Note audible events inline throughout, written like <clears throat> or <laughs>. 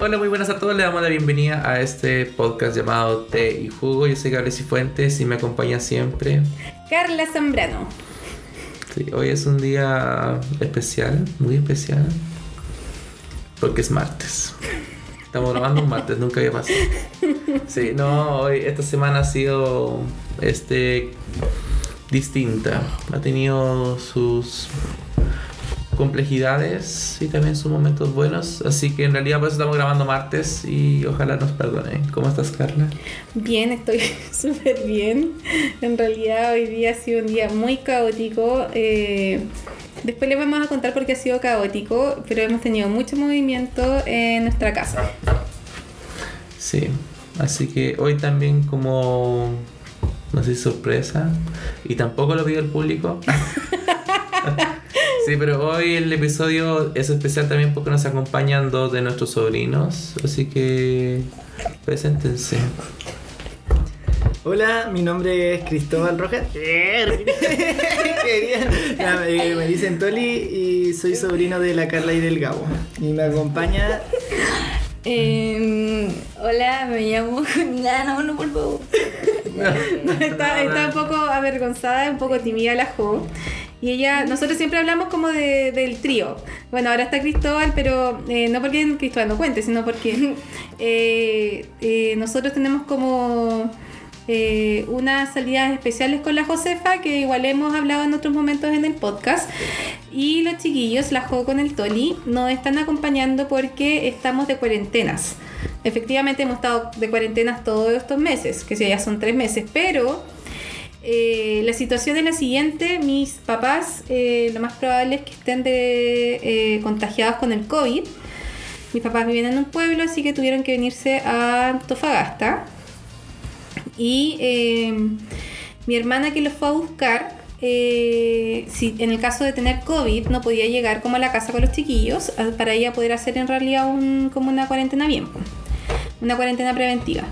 Hola, muy buenas a todos. Le damos la bienvenida a este podcast llamado Té y Jugo. Yo soy Gabriel Cifuentes y me acompaña siempre. Carla Zambrano. Sí, hoy es un día especial, muy especial. Porque es martes. Estamos grabando un martes, nunca había pasado. Sí, no, hoy, esta semana ha sido este distinta. Ha tenido sus complejidades y también sus momentos buenos. Así que en realidad por eso estamos grabando martes y ojalá nos perdonen. ¿Cómo estás, Carla? Bien, estoy <laughs> súper bien. En realidad hoy día ha sido un día muy caótico. Eh, después les vamos a contar por qué ha sido caótico, pero hemos tenido mucho movimiento en nuestra casa. Sí, así que hoy también como, no sé, sorpresa, y tampoco lo pidió el público. <laughs> Sí, pero hoy el episodio es especial también porque nos acompañan dos de nuestros sobrinos, así que preséntense. Hola, mi nombre es Cristóbal Rojas. <laughs> Eh, me dicen Toli y soy sobrino de la Carla y del Gabo. Y me acompaña. Eh, hola, me llamo <laughs> Juliana, no, por favor. está, está un poco avergonzada, un poco tímida la Jo. Y ella, nosotros siempre hablamos como de, del trío. Bueno, ahora está Cristóbal, pero eh, no porque Cristóbal no cuente, sino porque <laughs> eh, eh, nosotros tenemos como unas salidas especiales con la Josefa, que igual hemos hablado en otros momentos en el podcast. Y los chiquillos, la Jo con el Toli, nos están acompañando porque estamos de cuarentenas. Efectivamente hemos estado de cuarentenas todos estos meses, que ya son tres meses, pero eh, la situación es la siguiente, mis papás eh, lo más probable es que estén eh, contagiados con el COVID. Mis papás viven en un pueblo, así que tuvieron que venirse a Antofagasta. Y mi hermana que los fue a buscar, si en el caso de tener COVID no podía llegar como a la casa con los chiquillos, a- para ella poder hacer en realidad como una cuarentena bien, una cuarentena preventiva.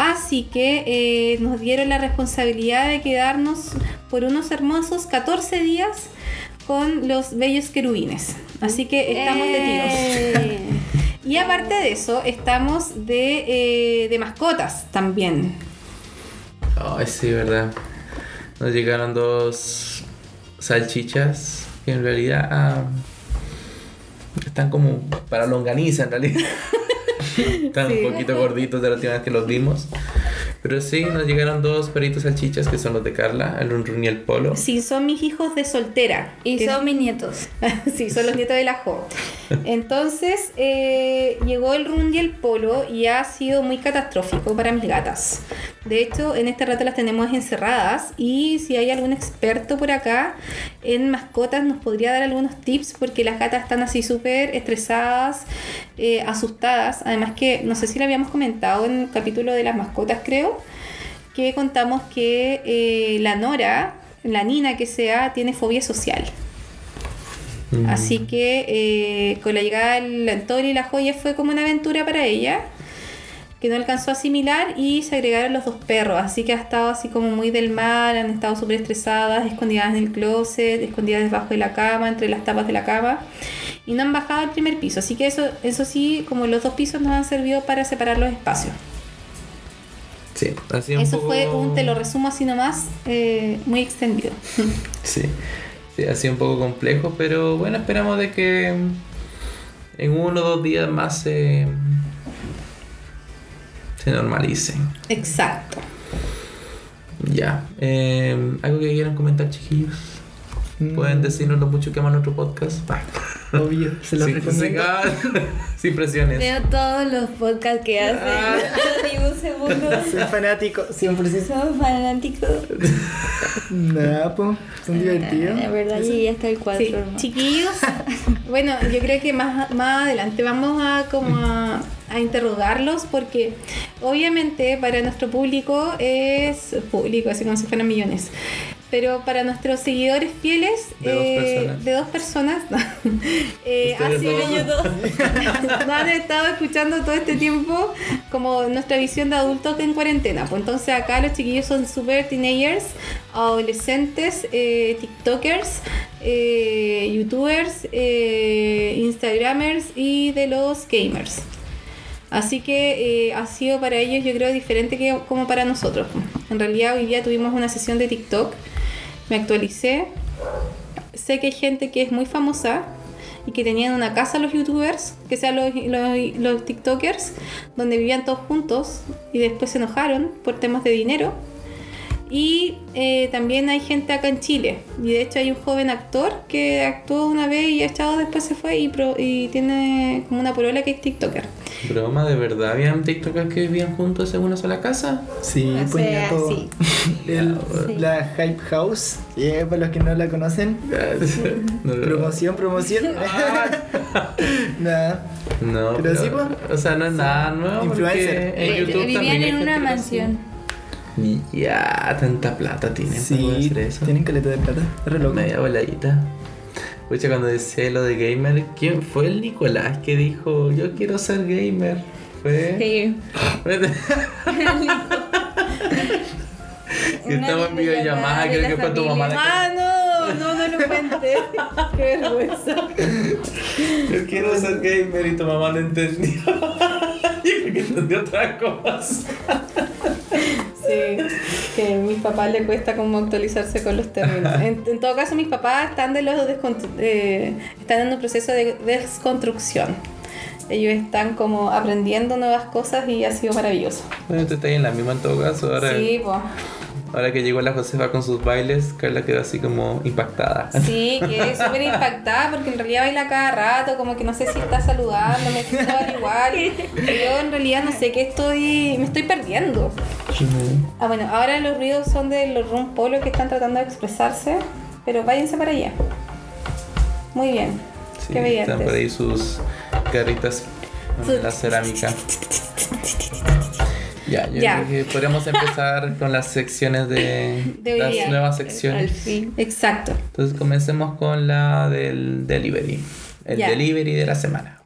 Así que eh, nos dieron la responsabilidad de quedarnos por unos hermosos 14 días con los bellos querubines. Así que estamos de tiros. Eh, Y aparte de eso, estamos de, eh, de mascotas también. Ay, sí, verdad. Nos llegaron dos salchichas que en realidad ah, están como para longaniza en realidad. <laughs> <laughs> Sí. un poquito gorditos de la última vez que los vimos. Pero sí, nos llegaron dos perritos salchichas que son los de Carla, el Run Run y el Polo. Sí, son mis hijos de soltera. y que- son mis nietos. <laughs> sí, son los nietos de la Jo. Entonces eh, llegó el run y el polo y ha sido muy catastrófico para mis gatas. De hecho, en este rato las tenemos encerradas y si hay algún experto por acá en mascotas nos podría dar algunos tips porque las gatas están así súper estresadas, eh, asustadas. Además que, no sé si lo habíamos comentado en el capítulo de las mascotas, creo, que contamos que eh, la Nora, la Nina que sea, tiene fobia social. Mm. Así que eh, con la llegada del Tori y la joya fue como una aventura para ella que no alcanzó a asimilar y se agregaron los dos perros. Así que ha estado así como muy del mal, han estado súper estresadas, escondidas en el closet, escondidas debajo de la cama, entre las tapas de la cama y no han bajado al primer piso. Así que eso, eso sí, como los dos pisos nos han servido para separar los espacios. Sí, un Eso poco- fue un, te lo resumo así nomás, eh, muy extendido. <laughs> Sí. sí, ha sido un poco complejo, pero bueno, esperamos de que en uno o dos días más se, se normalicen. Exacto. Ya. Eh, ¿Algo que quieran comentar, chiquillos? Pueden decirnos lo mucho que aman nuestro podcast. Obvio, se los Sí, recomiendo. sí, ah, <laughs> sin presiones. Veo todos los podcasts que hacen. Ah. <laughs> Ni un segundo. Soy fanático, 100%. Son fanáticos. <laughs> Nada, po, son divertidos. La verdad, llegué hasta el 4. Sí, chiquillos. bueno, yo creo que más, más adelante vamos a como a, a interrogarlos porque obviamente para nuestro público es público, así como si fueran millones. Pero para nuestros seguidores fieles De dos eh, personas. de dos personas <laughs> eh, sido- dos. Ellos dos. <laughs> han estado escuchando todo este tiempo como nuestra visión de adultos en cuarentena. Pues entonces acá los chiquillos son super teenagers, adolescentes, eh, tiktokers, eh, youtubers, eh, instagramers y de los gamers. Así que eh, ha sido para ellos yo creo diferente que como para nosotros. En realidad hoy día tuvimos una sesión de TikTok, me actualicé, sé que hay gente que es muy famosa y que tenían una casa los youtubers, que sean los, los, los tiktokers, donde vivían todos juntos y después se enojaron por temas de dinero. Y eh, también hay gente acá en Chile. Y de hecho hay un joven actor que actuó una vez y ha echado después se fue y, pro- y tiene como una polola que es TikToker. Broma, ¿de verdad habían TikTokers que vivían juntos en una sola casa? Sí, O pues sea, ya todo. sí. <laughs> El- Sí. La Hype House, eh, para los que no la conocen. <laughs> No, no, Promoción, promoción. <laughs> Nada. No, Pero sí, pues. O sea, no es nada nuevo. Influencer. En Eh, YouTube también Vivían en una mansión. Hace. Ya, tanta plata tienen para Sí, hacer eso. tienen caleta de plata. Es re loco. Media voladita. Pucha, cuando decía lo de gamer, ¿quién fue el Nicolás que dijo yo quiero ser gamer? Fue. Sí. <laughs> Una estamos en videollamada videollamada, de creo que fue tu mamá. la Ah, no, no, no lo cuente. <laughs> Qué vergüenza. Yo quiero ser gamer y tu mamá no entendió. Yo creo que entendió otra cosa. Sí, que a mis papás le cuesta como actualizarse con los términos. <laughs> En, en todo caso, mis papás están de los eh, están en un proceso de desconstrucción. Ellos están como aprendiendo nuevas cosas y ha sido maravilloso. Bueno, tú estás en la misma en todo caso. Ahora, Sí, pues. Ahora que llegó la Josefa con sus bailes, Carla quedó así como impactada. Sí, que es súper impactada porque en realidad baila cada rato, como que no sé si está saludando, me dar igual. Yo en realidad no sé qué estoy, me estoy perdiendo. Ah, bueno, ahora los ruidos son de los rum polo que están tratando de expresarse, pero váyanse para allá. Muy bien. Sí, qué están por ahí sus garritas en la cerámica. <laughs> Ya, yo Ya. creo que podríamos empezar <laughs> con las secciones de, las día. nuevas Al secciones. fin. Exacto. Entonces comencemos con la del delivery. El Ya. delivery de la semana.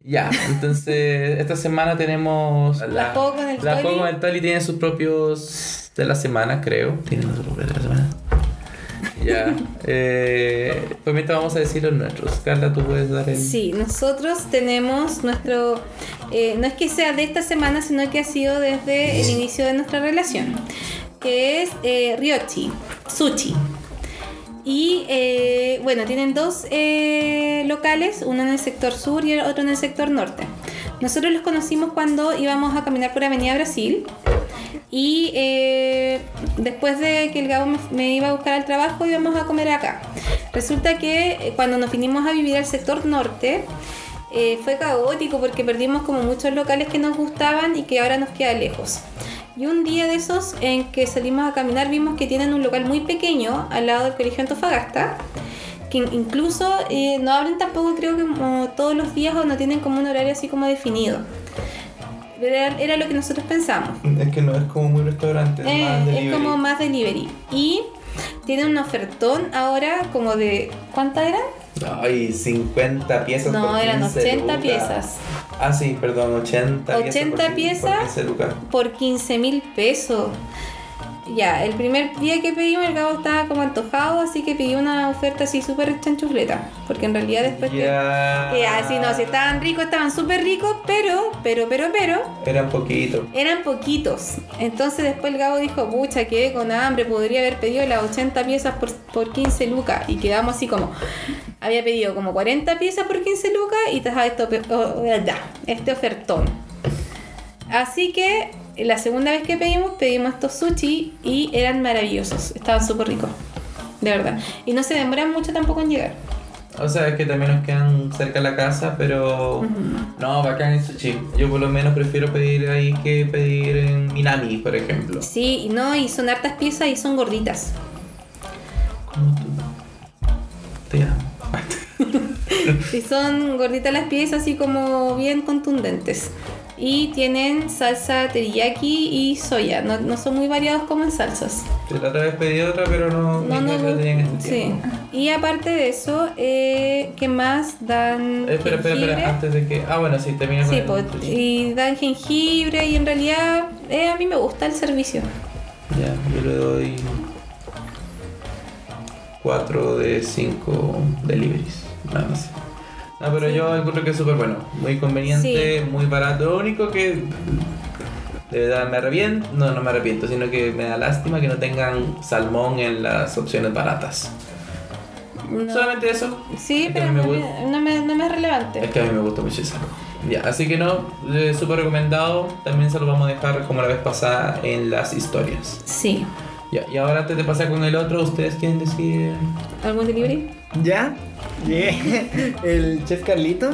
Ya, entonces esta semana tenemos La juego con el la Toli. con el Toli tiene sus propios de la semana, creo. Tienen sus propios de la semana. Ya. <laughs> Eh, pues mientras vamos a decir los nuestros. Carla, tú puedes dar el. Sí, nosotros tenemos nuestro, eh, no es que sea de esta semana, sino que ha sido desde el inicio de nuestra relación, que es eh, Ryochi, Sushi. Y eh, bueno, tienen dos eh, locales, uno en el sector sur y el otro en el sector norte. Nosotros los conocimos cuando íbamos a caminar por Avenida Brasil y eh, después de que el Gabo me, iba a buscar al trabajo íbamos a comer acá. Resulta que eh, cuando nos vinimos a vivir al sector norte eh, fue caótico porque perdimos como muchos locales que nos gustaban y que ahora nos queda lejos. Y un día de esos en que salimos a caminar vimos que tienen un local muy pequeño al lado del Colegio Antofagasta que incluso no abren tampoco creo que todos los días o no tienen como un horario así como definido. Era, era lo que nosotros pensamos. <laughs> Es que no es como muy restaurante, es Eh, más es como más delivery. Y tienen un ofertón ahora como de... ¿Cuántas eran? Ay, 50 piezas No, por eran 15 80 lucas. piezas. Ah, sí, perdón, 80 piezas. 80 por quin- piezas. Por 15 lucas. Por 15 mil pesos. Ya, el primer día que pedimos el Gabo estaba como antojado, así que pidió una oferta así súper chanchufleta. Porque en realidad después... que- Ya. Que así no, si estaban ricos, estaban súper ricos, pero, pero, pero, pero, Eran poquito. eran poquitos. Entonces después el Gabo dijo, pucha, quedé con hambre, podría haber pedido las 80 piezas por, por 15 lucas. Y quedamos así como, había pedido como 40 piezas por 15 lucas y te oh, ya, este ofertón. Así que la segunda vez que pedimos, pedimos estos sushi y eran maravillosos, estaban súper ricos, de verdad. Y no se demoran mucho tampoco en llegar. O sea, es que también nos quedan cerca de la casa, pero. No, bacán el sushi. Yo por lo menos prefiero pedir ahí que pedir en Minami, por ejemplo. Sí, no, y son hartas piezas y son gorditas. Como tú. Te amo. <laughs> Y son gorditas las piezas, así como bien contundentes. Y tienen salsa teriyaki y soya. No, no son muy variados como en salsas. La otra vez pedí otra, pero no, No, no, tenían en este sí. tiempo. Y aparte de eso, eh, ¿qué más? Dan Eh, espera, espera, jengibre. espera, antes de que. Ah, bueno, sí, termina con Sí, el po, sushi. y dan jengibre y en realidad eh, a mí me gusta el servicio. Ya, yo le doy. 4 de 5 deliveries. Nada más. No, pero yo encuentro que es súper bueno. Muy conveniente, muy barato. Lo único que de verdad me arrepiento, no, no me arrepiento, sino que me da lástima que no tengan salmón en las opciones baratas. No. Solamente eso. Sí, Es pero no, me, no, me, no me es relevante. Es que a mí me gusta mucho esa. Ya, así que no, eh, súper recomendado. También se lo vamos a dejar como la vez pasada en las historias. Sí. Ya, y ahora antes de pasar con el otro, ¿ustedes quieren decir? ¿Algún delivery? ¿Ya? Llegué. El chef Carlito,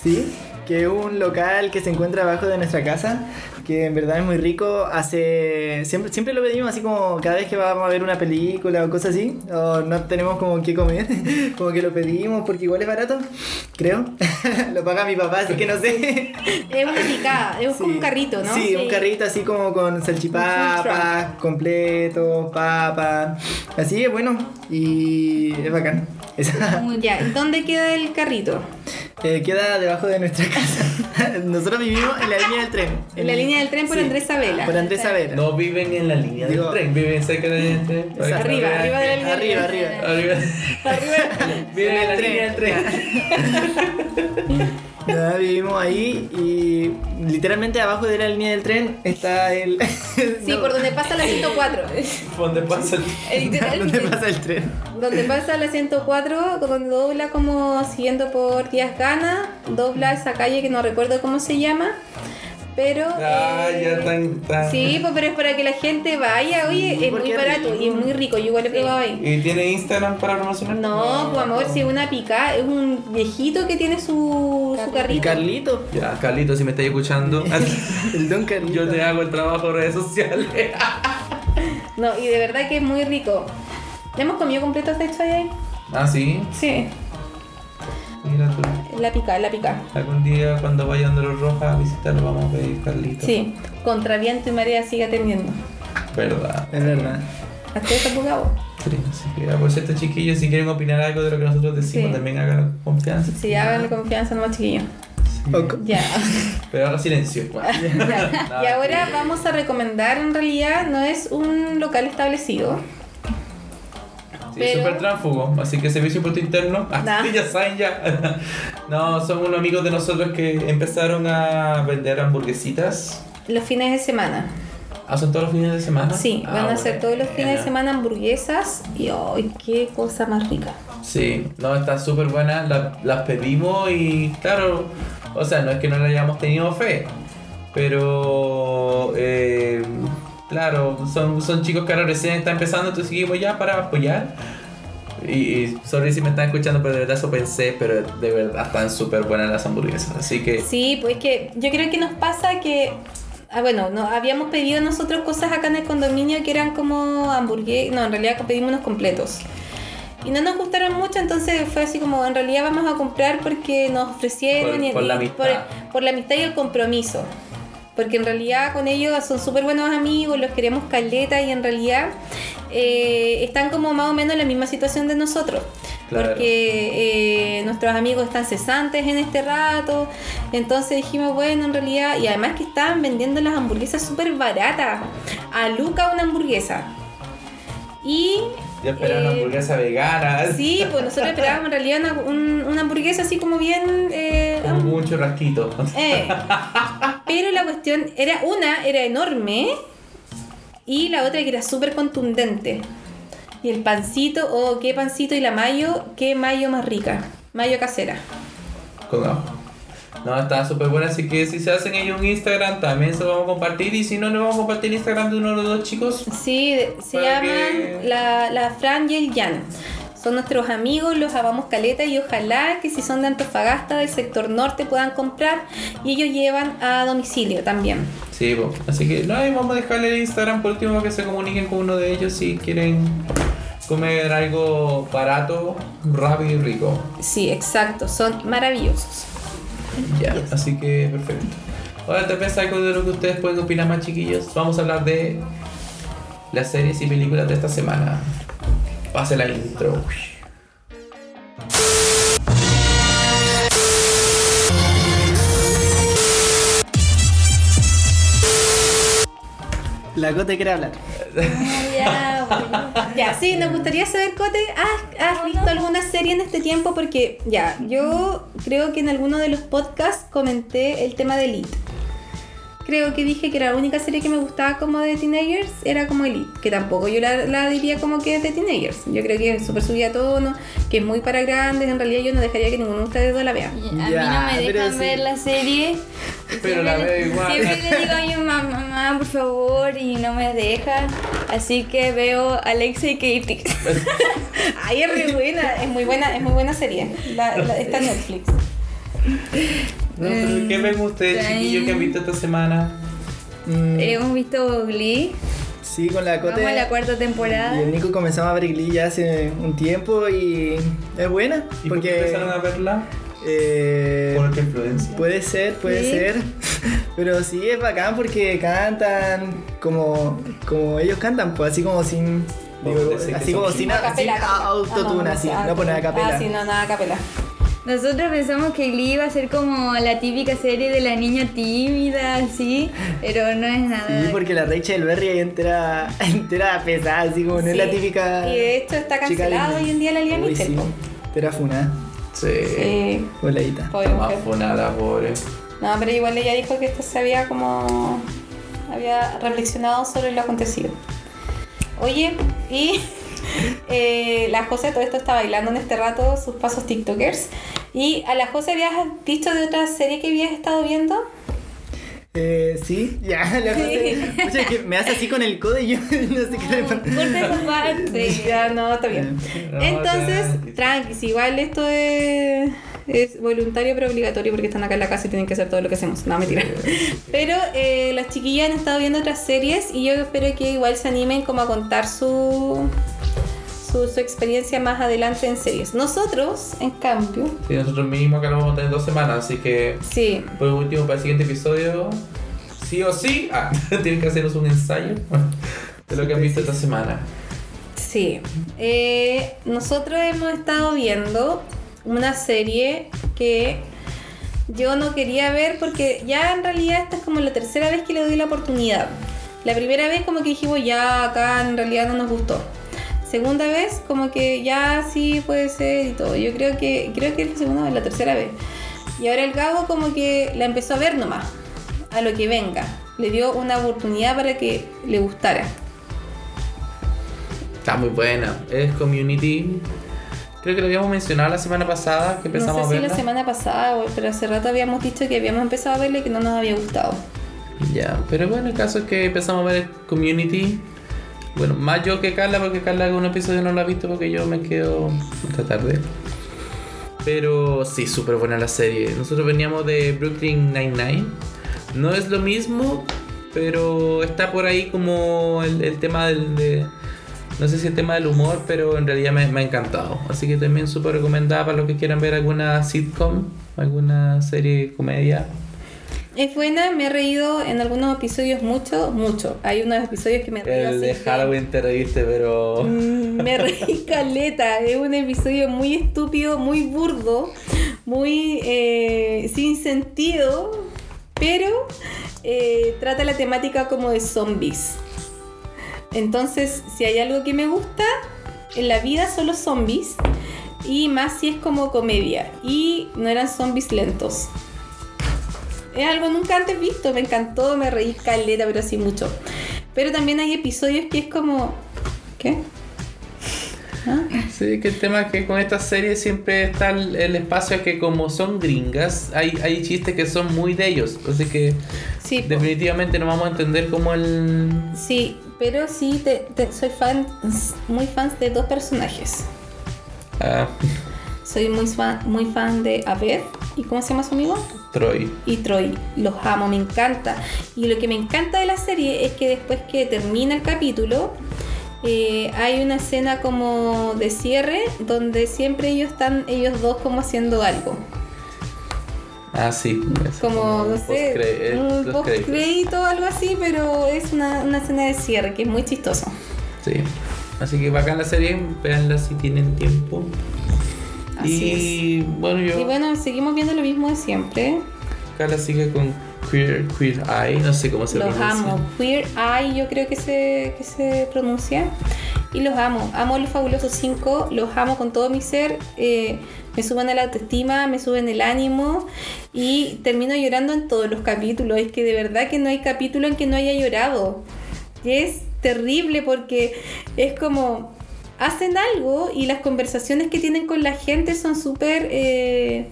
sí, que es un local que se encuentra abajo de nuestra casa, que en verdad es muy rico. Hace siempre, siempre lo pedimos así como cada vez que vamos a ver una película o cosas así, o no tenemos como qué comer, <laughs> como que lo pedimos porque igual es barato, creo. <laughs> lo paga mi papá, así que no sé. <laughs> Es una picada, es como un carrito, ¿no? Sí, un carrito así como con salchipapas, completo, papa. Así es bueno y es bacán. Esa- Ya, ¿dónde queda el carrito? Eh, queda debajo de nuestra <laughs> casa. Nosotros vivimos en la línea del tren. En la línea del tren por Sí, Andrés Sabela. Por Andrés Sabela. No viven en la línea del Digo- tren, viven cerca <laughs> de la línea del tren. Arriba, vean. arriba de la línea del Arriba, arriba. Arriba. Viven en la Tren. línea del tren. Ya, vivimos ahí y literalmente abajo de la línea del tren está el. <laughs> Sí, no, por donde pasa la 104. ¿Dónde pasa el <laughs> Literalmente. ¿Dónde pasa el tren? Donde pasa la 104, donde dobla como siguiendo por Díaz Gana, dobla esa calle que no recuerdo cómo se llama, pero... Ah, eh, ya tan, tan. Sí, pues, pero es para que la gente vaya, oye, es muy barato rico. y es muy rico, yo igual he probado ahí. ¿Y tiene Instagram para promocionar? No, pues amor, si es una pica, es un viejito que tiene su, su Y carrito. Carlito. Ya, Carlito, si me estáis escuchando, <laughs> El don Carlito. yo te hago el trabajo en redes sociales. <laughs> No, y de verdad que es muy rico. ¿Ya hemos comido completos de hecho ahí? ah, sí. Sí, Mira tú. la pica, la pica. Algún día cuando vaya a los Rojas a visitarlo vamos a pedir Carlito. Sí, contra viento y marea sigue atendiendo. Verdad. Es verdad. Hasta esa poca Sí, así que, por cierto, chiquillos, si quieren opinar algo de lo que nosotros decimos, Sí. también hagan confianza. Sí, háganle confianza nomás chiquillos. Sí. Ok. Ya. <laughs> Pero haga silencio. Bueno. <laughs> Ya. <laughs> Y ahora vamos a recomendar, en realidad, no es un local establecido. Sí, Pero- súper tránsfugo, así que servicio impuesto interno. Ah, <laughs> Nah. ya saben ya. <laughs> no, son unos amigos de nosotros que empezaron a vender hamburguesitas. Los fines de semana. Ah, son todos los fines de semana. Sí, Ah, van a hacer todos los fines de semana hamburguesas. Y ¡ay, qué cosa más rica! Sí, no, está súper buena. la- las pedimos y claro, o sea, no es que no le hayamos tenido fe, pero eh, claro, son, son chicos que ahora recién están empezando, entonces seguimos ya para apoyar. Y, y sorry si me están escuchando, pero de verdad eso pensé, pero de verdad están súper buenas las hamburguesas. Así que Sí, pues que yo creo que nos pasa que. Ah, bueno, no, habíamos pedido nosotros cosas acá en el condominio que eran como hamburguesas. No, en realidad pedimos unos completos. Y no nos gustaron mucho, entonces fue así como, en realidad vamos a comprar porque nos ofrecieron Por- y, por la amistad. por, por la amistad y el compromiso. Porque en realidad con ellos son súper buenos amigos, los queremos caleta y en realidad eh, están como más o menos en la misma situación de nosotros. Claro. Porque eh, nuestros amigos están cesantes en este rato. Entonces dijimos, bueno, en realidad, y además que estaban vendiendo las hamburguesas súper baratas. A Luca una hamburguesa. Y ya esperan una eh, hamburguesa vegana. Sí, pues nosotros <laughs> esperábamos en realidad una, un- una hamburguesa así como bien... eh, Como un churrasquito. eh. Pero la cuestión era, una era enorme y la otra que era súper contundente. Y el pancito, oh, qué pancito y la mayo, qué mayo más rica. Mayo casera. con ajo. No, está súper buena, así que si se hacen ellos un Instagram, también se lo vamos a compartir. Y si no, le vamos a compartir el Instagram de uno de los dos chicos. Sí, se llaman que- la, la Fran y el Jan. Son nuestros amigos, los amamos caleta y ojalá que si son de Antofagasta, del sector norte, puedan comprar y ellos llevan a domicilio también. Sí, po. así que no, y vamos a dejarle el Instagram por último para que se comuniquen con uno de ellos si quieren comer algo barato, rápido y rico. Sí, exacto, son maravillosos. Ya, así que perfecto. Ahora te pensás algo de lo que ustedes pueden opinar más chiquillos. Vamos a hablar de las series y películas de esta semana. Pase la intro. La Cote quiere hablar. <laughs> Ya, sí, nos gustaría saber, Cote, ¿has, visto alguna serie en este tiempo? Porque, ya, yo creo que en alguno de los podcasts comenté el tema de Elite. Creo que dije que la única serie que me gustaba como de teenagers era como Elite, que tampoco yo la, la diría como que es de teenagers. Yo creo que es súper subida a tono, que es muy para grandes, en realidad yo no dejaría que ninguno de ustedes dos la vea. A mí no me dejan sí. ver la serie. Pero la Siempre- veo igual. Siempre le digo a mi <laughs> mamá, mamá, por favor, y no me deja. Así que veo Alexa y Katie. <laughs> Ay, es muy buena, es muy buena, es muy buena serie. La, la- está en Netflix. <laughs> No, pero ¿qué ven ustedes, Ay. chiquillos, que han visto esta semana? Mm, Hemos visto Glee. sí, con la Cote. Vamos a la cuarta temporada. Y el Nico comenzamos a ver Glee ya hace un tiempo y es buena. ¿Y por qué porque empezaron a verla? eh, ¿Por qué influencia? Puede ser, puede Sí. ser. <laughs> Pero sí es bacán porque cantan como, como ellos cantan, pues así como sin. digo, así como sin, A sin autotune, así. ah, No poner a capela. Ah, sí, no, nada a capela. Nosotros pensamos que Glee iba a ser como la típica serie de la niña tímida, así, pero no es nada. Sí, porque la Rachel Berry ahí entera, <laughs> entera pesada, así como no es la Sí. típica. Y de hecho está Disney. hoy en día la Lía Uy, Mitchell. sí. Entera funa. Sí. Sí, Voladita. pobre Más funada, pobre. No, pero igual ella dijo que esto se había como. había reflexionado sobre lo acontecido. Oye, y <laughs> <laughs> eh, la José todo esto está bailando en este rato sus pasos TikTokers. Y a la José habías dicho de otra serie que habías estado viendo. Eh, sí, ya, la José. Que me hace así con el codo y yo <laughs> no sé qué le <laughs> parte. Ya, no, está bien. No, Entonces, tranqui. tranqui, igual esto es, es voluntario pero obligatorio porque están acá en la casa y tienen que hacer todo lo que hacemos. No, mentira. Pero eh, las chiquillas han estado viendo otras series y yo espero que igual se animen como a contar su, su, su experiencia más adelante en series. Nosotros, en cambio, Sí, nosotros mínimo acá lo vamos a tener dos semanas, así que sí, por último, para el siguiente episodio, sí o sí, <laughs> ah, tienen que hacernos un ensayo de lo que han visto esta semana. Sí, Eh, nosotros hemos estado viendo una serie que yo no quería ver porque ya en realidad esta es como la tercera vez que le doy la oportunidad. La primera vez como que dijimos ya acá en realidad no nos gustó. Segunda vez como que ya sí puede ser y todo. Yo creo que creo que es la segunda vez, la tercera vez. Y ahora el Gabo como que la empezó a ver nomás, a lo que venga. Le dio una oportunidad para que le gustara. Está muy buena. Es Community. Creo que lo habíamos mencionado la semana pasada que empezamos no a sé si verla. la semana pasada, pero hace rato habíamos dicho que habíamos empezado a verla y que no nos había gustado. Ya, pero bueno, el caso es que empezamos a ver Community. Bueno, más yo que Carla, porque Carla algún episodio no lo ha visto porque yo me quedo esta tarde. Pero sí, súper buena la serie. Nosotros veníamos de Brooklyn Nine-Nine. No es lo mismo, pero está por ahí como el, tema del... de- no sé si el tema del humor, pero en realidad me, me ha encantado. Así que también súper recomendada para los que quieran ver alguna sitcom, alguna serie comedia. Es buena, me he reído en algunos episodios mucho, mucho. Hay unos episodios que me reído El de que- Halloween te reíste, pero... Mm, Me reí <laughs> caleta, es un episodio muy estúpido, muy burdo, muy eh, sin sentido, pero eh, trata la temática como de zombies. Entonces, si hay algo que me gusta en la vida son los zombies y más si es como comedia y no eran zombies lentos. Es algo nunca antes visto, me encantó, me reí caleta, pero así mucho. Pero también hay episodios que es como... ¿Qué? ¿Ah? Sí, que el tema es que con esta serie siempre está el, el espacio que como son gringas, hay, hay chistes que son muy de ellos. Así que Sí, definitivamente no vamos a entender como el... sí, pero sí te- te- soy fan, muy fan de dos personajes. ah, Soy muy fan, muy fan de Abed y ¿cómo se llama su amigo? Troy. Y Troy. Los amo, me encanta. Y lo que me encanta de la serie es que después que termina el capítulo, eh, hay una escena como de cierre donde siempre ellos están, ellos dos como haciendo algo. Ah, sí. Como, no sé, eh, un los post créditos. crédito o algo así, pero es una, una escena de cierre que es muy chistoso. Sí. Así que bacán la serie, véanla si tienen tiempo. Así y bueno, yo... Y bueno, seguimos viendo lo mismo de siempre. Carla sigue con Queer, Queer Eye, no sé cómo se Los pronuncia. amo. Queer Eye, yo creo que se, que se pronuncia. y los amo. Amo los fabulosos 5, los amo con todo mi ser. eh, me suben la autoestima, me suben el ánimo y termino llorando en todos los capítulos. Es que de verdad que no hay capítulo en que no haya llorado. Y es terrible porque es como hacen algo y las conversaciones que tienen con la gente son súper eh,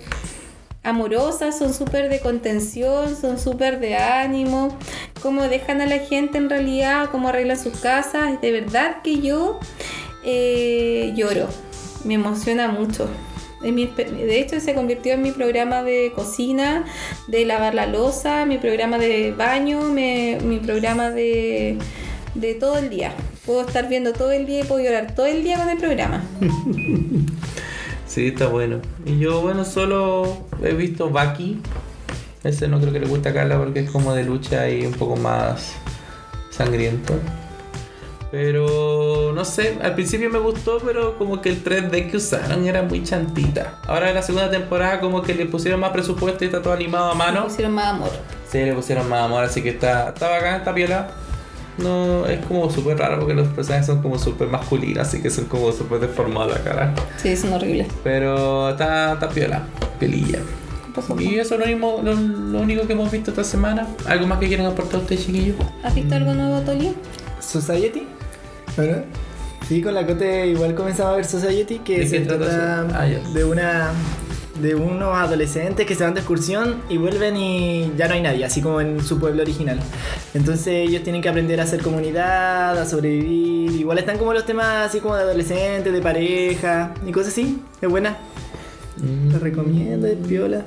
amorosas, son súper de contención, son súper de ánimo, cómo dejan a la gente en realidad, cómo arreglan sus casas. De verdad que yo eh, lloro, me emociona mucho. De hecho, se convirtió en mi programa de cocina, de lavar la losa, mi programa de baño, mi programa de, de todo el día. Puedo estar viendo todo el día y puedo llorar todo el día con el programa. <laughs> Sí, está bueno. Y yo, bueno, solo he visto Baki. Ese no creo que le guste a Carla porque es como de lucha y un poco más sangriento. Pero no sé, al principio me gustó, pero como que el 3D que usaron era muy chantita. Ahora en la segunda temporada como que le pusieron más presupuesto y está todo animado a mano. pusieron más amor. Sí, le pusieron más amor, así que está, está bacán, está piola. No, es como súper raro porque los personajes son como súper masculinos, así que son como súper deformados la cara. Sí, son horribles. Pero está, está piola, piolilla. ¿Qué pasó? Y eso es lo, mismo, lo, lo único que hemos visto esta semana. ¿Algo más que quieran aportar ustedes, chiquillos? ¿Has visto algo nuevo, Toli? Society. Bueno, sí, con la Cote igual comenzaba a ver Society, que ¿De se trata trata? Ah, ya. de una de unos adolescentes que se van de excursión y vuelven y ya no hay nadie, así como en su pueblo original. Entonces ellos tienen que aprender a hacer comunidad, a sobrevivir. Igual están como los temas así como de adolescentes, de pareja y cosas así. Es buena. Te recomiendo, es piola.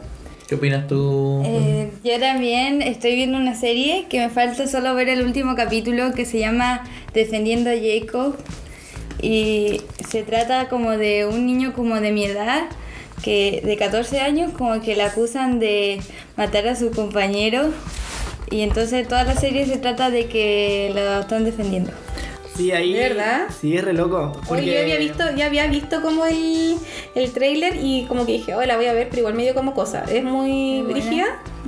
¿Qué opinas tú? Eh, yo también estoy viendo una serie que me falta solo ver el último capítulo que se llama Defendiendo a Jacob y se trata como de un niño como de mi edad que de 14 años como que le acusan de matar a su compañero y entonces toda la serie se trata de que lo están defendiendo. Sí, ahí. ¿De verdad? Sí, es re loco. Oye, porque- yo había visto, ya había visto como el, el trailer y como que dije, oh, la voy a ver, pero igual me dio como cosa. ¿Es muy Buena. brígida?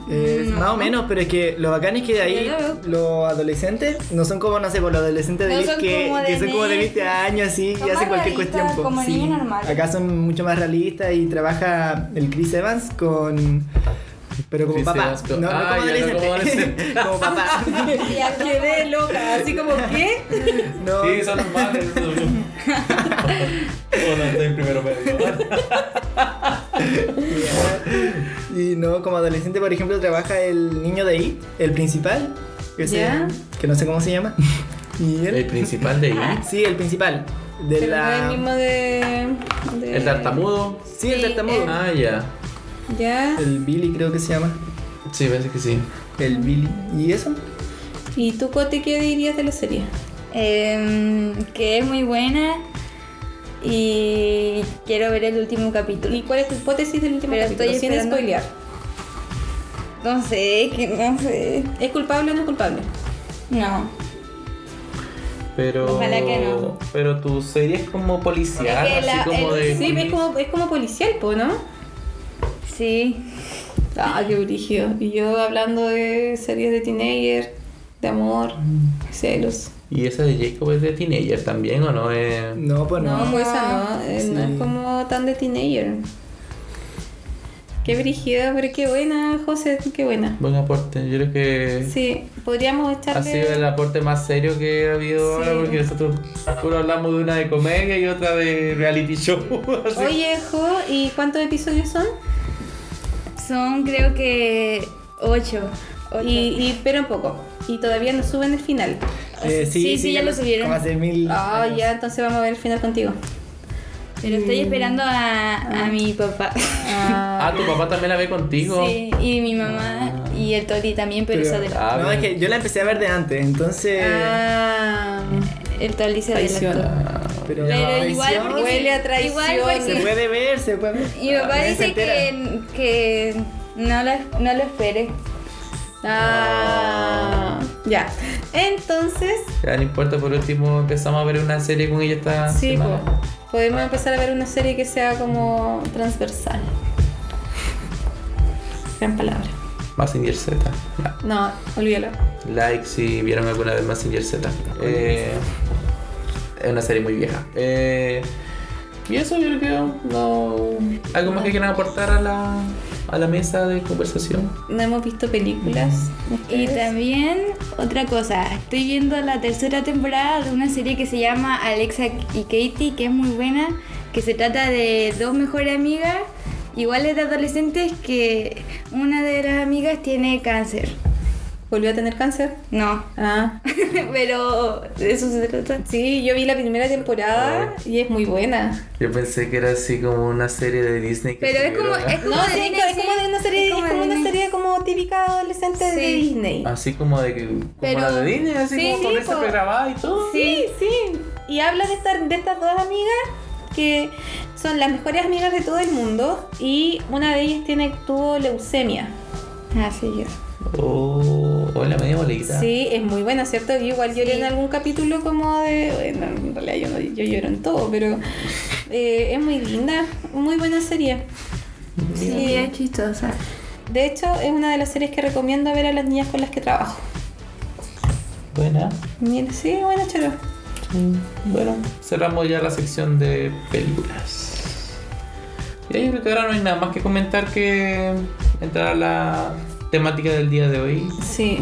Eh, No. Más o menos, pero es que lo bacán es que ahí la veo. los adolescentes no son como, no sé, por los adolescentes de No son que, como de que son como de 20 Netflix. años así Son y hacen cualquier cuestión. po. como Sí. Acá son mucho más realistas y trabaja el Chris Evans con. Pero como Chris papá. Evans No, no Ah, como no como adolescente. <laughs> como papá. <laughs> Quedé <laughs> loca, así como, ¿qué? no. Sí, son normales. Hola, estoy en primero medio. Y no, como adolescente, por ejemplo, trabaja el niño de ahí, el principal. Que, se- Ya. que no sé cómo se llama. <laughs> Y él. El principal de ahí. Sí, el principal. De Pero no es la. el mismo de, de- El tartamudo. Sí, el tartamudo. el- Ah, ya. Ya. El Billy creo que se llama. Sí, parece que sí. El Billy. ¿Y eso? ¿Y tú, Cote, qué dirías de la serie? Em, que es muy buena y quiero ver el último capítulo. ¿Y cuál es tu hipótesis del último Pero capítulo? estoy Sin esperando. spoilear. No sé, que no sé. ¿Es culpable o no es culpable? No. Pero. Ojalá que no. Pero tu serie es como policial, Es que la- así como el- de. Sí, es como, es como policial, po, ¿no? Sí. Ah, qué brígido. Y yo hablando de series de teenager, de amor, celos. ¿Y esa de Jacob es de teenager también o no es.? No, pues no. No, pues esa no, eh, no Sí. es como tan de teenager. Qué brígida, pero qué buena, José, qué buena. Buen aporte. Yo creo que. Sí, podríamos Ha sido el echarle... aporte más serio que ha habido Sí. ahora porque nosotros puro hablamos de una de comedia y otra de reality show. <laughs> así. Oye, Jo, ¿y cuántos episodios son? Son creo que ocho. Ocho. Y, y pero un poco. Y todavía no suben el final. Eh, Sí, sí, ya lo subieron. Como hace mil. Ah, años. ya, entonces vamos a ver el final contigo. Pero estoy esperando a, a mi papá. Ah, tu papá también la ve contigo. Sí, y mi mamá y el Tori también, pero, Pero- se adelantó. Ah, no, es que yo la empecé a ver de antes, entonces. Ah, El Tori se adelantó. Ah, pero Pero igual porque Huele a Igual traición. porque- Se puede ver, se puede ver. Y mi papá se dice que, que no, lo, no lo espere. Ah, ya. Entonces, Ya no importa, por último empezamos a ver una serie con ella esta sí, semana. po, podemos empezar a ver una serie que sea como transversal. Gran palabra. Massinger Z. Ya. No, olvídalo. Like si vieron alguna vez Massinger Z. Eh, es una serie muy vieja. Eh, y eso yo creo, no. ¿Algo más que quieran aportar a la, a la mesa de conversación? No hemos visto películas. Y también, otra cosa, estoy viendo la tercera temporada de una serie que se llama Alexa y Katie, que es muy buena, que se trata de dos mejores amigas, iguales de adolescentes, que una de las amigas tiene cáncer. ¿Volvió a tener cáncer? No, Ah, <laughs> pero de eso se trata. sí, yo vi la primera temporada y es muy buena. Yo pensé que era así como una serie de Disney. que Pero es como, es como No, de sí, Disney, es como de una serie, es es como una serie como típica adolescente de. Disney. Así como de que. Como Pero- la de Disney, así sí, como con esa pregrabada y todo. Sí, sí. Y habla de, esta- de estas dos amigas que son las mejores amigas de todo el mundo y una de ellas tiene tuvo leucemia. Ah, sí, yo. Oh, hola, media boleita. Sí, es muy buena, ¿cierto? Yo igual lloré Sí. en algún capítulo como de... Bueno, en realidad yo, no, yo lloro en todo, pero eh, es muy linda, muy buena serie. Sí, es chistosa. De hecho, es una de las series que recomiendo ver a las niñas con las que trabajo. Buena. Sí, bueno, choro. Sí. Bueno, cerramos ya la sección de películas. Y ahí creo que ahora no hay nada más que comentar que entrar a la temática del día de hoy. Sí.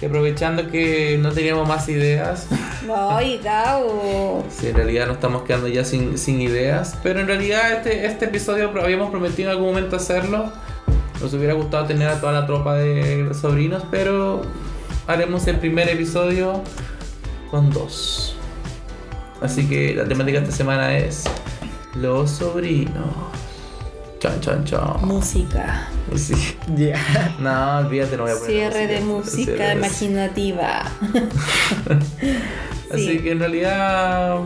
Que aprovechando que no teníamos más ideas, Ay, Gao. si en realidad nos estamos quedando ya sin, sin ideas, pero en realidad este, este episodio habíamos prometido en algún momento hacerlo. Nos hubiera gustado tener a toda la tropa de sobrinos, pero haremos el primer episodio con dos. Así que la temática de esta semana es los sobrinos. Chan, chan, chan. Música. Sí. Ya. <laughs> No, olvídate, no voy a poner Cierre de música Cierre imaginativa. <laughs> Así Sí. que en realidad,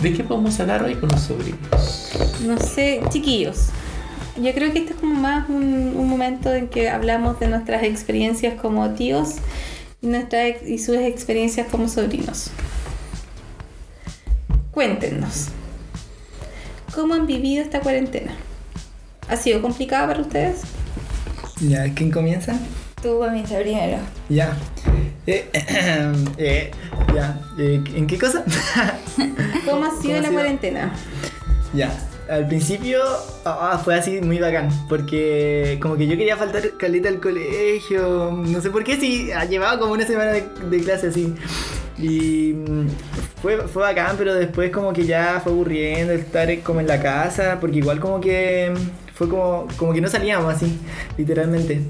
¿de qué podemos hablar hoy con los sobrinos? No sé, chiquillos. Yo creo que este es como más un, un momento en que hablamos de nuestras experiencias como tíos y, nuestra y sus experiencias como sobrinos. Cuéntenos, ¿cómo han vivido esta cuarentena? ¿Ha sido complicada para ustedes? Ya, ¿quién comienza? Tú comienza primero. Ya. Eh, <clears throat> eh, ya. Eh, ¿En qué cosa? <laughs> ¿Cómo ha sido ¿Cómo ha la sido? cuarentena? Ya, al principio ah, fue así muy bacán, porque como que yo quería faltar caleta al colegio, no sé por qué, sí, ah, llevaba como una semana de, de clase así. Y mm, fue, fue bacán, pero después como que ya fue aburriendo estar como en la casa, porque igual como que mm, fue como, como que no salíamos así, <laughs> literalmente.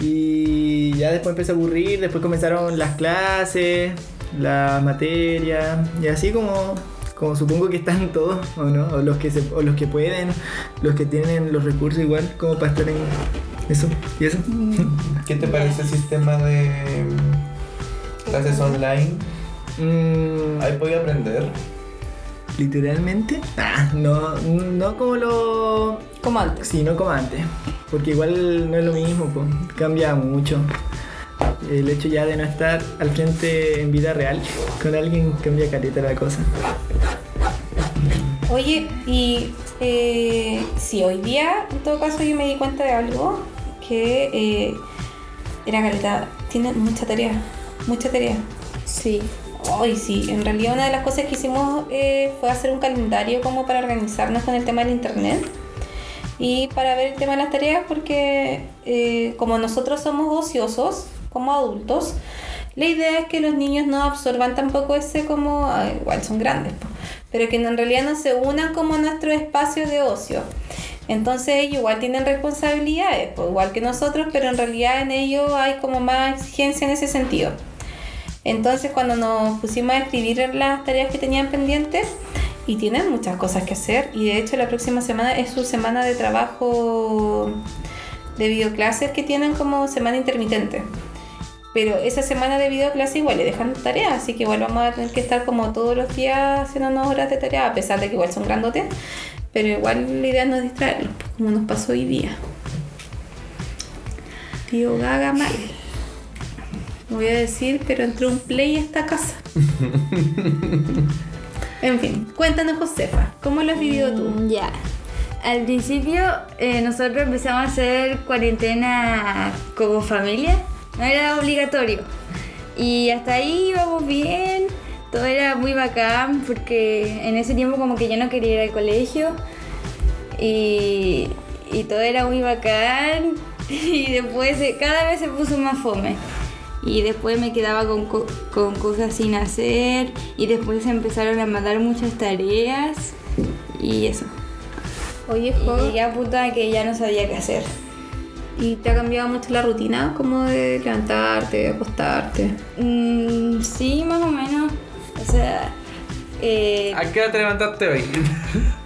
Y ya después empecé a aburrir, después comenzaron las clases, las materias, y así como, como supongo que están todos, ¿o no? O los que, se, o los que pueden, los que tienen los recursos igual, como para estar en eso y eso. ¿Qué te parece el sistema de clases online? Mm, ¿Ahí podía aprender? Literalmente, ah, no, no como lo... Como antes. Sí, no como antes, porque igual no es lo mismo, pues, cambia mucho. El hecho ya de no estar al frente en vida real con alguien cambia caleta la cosa. Oye, y eh, sí, hoy día, en todo caso, yo me di cuenta de algo que eh, era caleta. Tiene mucha tarea, mucha tarea. Sí. Hoy sí, en realidad una de las cosas que hicimos eh, fue hacer un calendario como para organizarnos con el tema del internet y para ver el tema de las tareas porque eh, como nosotros somos ociosos como adultos, la idea es que los niños no absorban tampoco ese como, igual son grandes, pero que en realidad no se unan como a nuestro espacio de ocio. Entonces ellos igual tienen responsabilidades, igual que nosotros, pero en realidad en ellos hay como más exigencia en ese sentido. Entonces cuando nos pusimos a escribir las tareas que tenían pendientes, y tienen muchas cosas que hacer, y de hecho la próxima semana es su semana de trabajo de videoclases que tienen como semana intermitente. Pero esa semana de videoclase igual le dejan tareas, así que igual vamos a tener que estar como todos los días haciendo unas horas de tarea, a pesar de que igual son grandotes. Pero igual la idea no es distraerlos, como nos pasó hoy día. Tío Gaga mal. Voy a decir, pero entró un play a esta casa. <laughs> en fin, cuéntanos, Josefa, ¿cómo lo has vivido tú? Mm, Ya. Al principio eh, nosotros empezamos a hacer cuarentena como familia. No era obligatorio. Y hasta ahí íbamos bien. todo era muy bacán porque en ese tiempo como que yo no quería ir al colegio y, y todo era muy bacán <laughs> y después cada vez se puso más fome. Y después me quedaba con, co- con cosas sin hacer y después empezaron a mandar muchas tareas y eso. Oye, Y Jo, llegué a punto de que ya no sabía qué hacer. ¿y te ha cambiado mucho la rutina? Como de levantarte, de acostarte. Mm, sí, más o menos. O sea, eh, ¿A qué hora te levantaste hoy?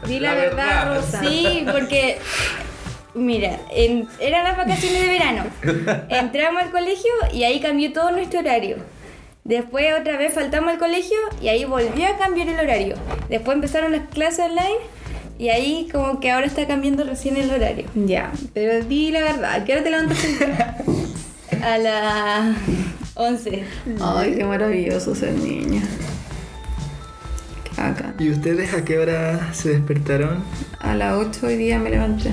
Di la verdad, Rosa. Sí, porque, mira, en- eran las vacaciones de verano. <laughs> Entramos al colegio y ahí cambió todo nuestro horario. Después otra vez faltamos al colegio y ahí volvió a cambiar el horario. Después empezaron las clases online y ahí como que ahora está cambiando recién el horario. Ya, pero di la verdad, ¿a qué hora te levantaste? <laughs> A las 11. Ay, qué maravilloso ser niña. Qué bacán. ¿Y ustedes a qué hora se despertaron? A las 8 hoy día me levanté.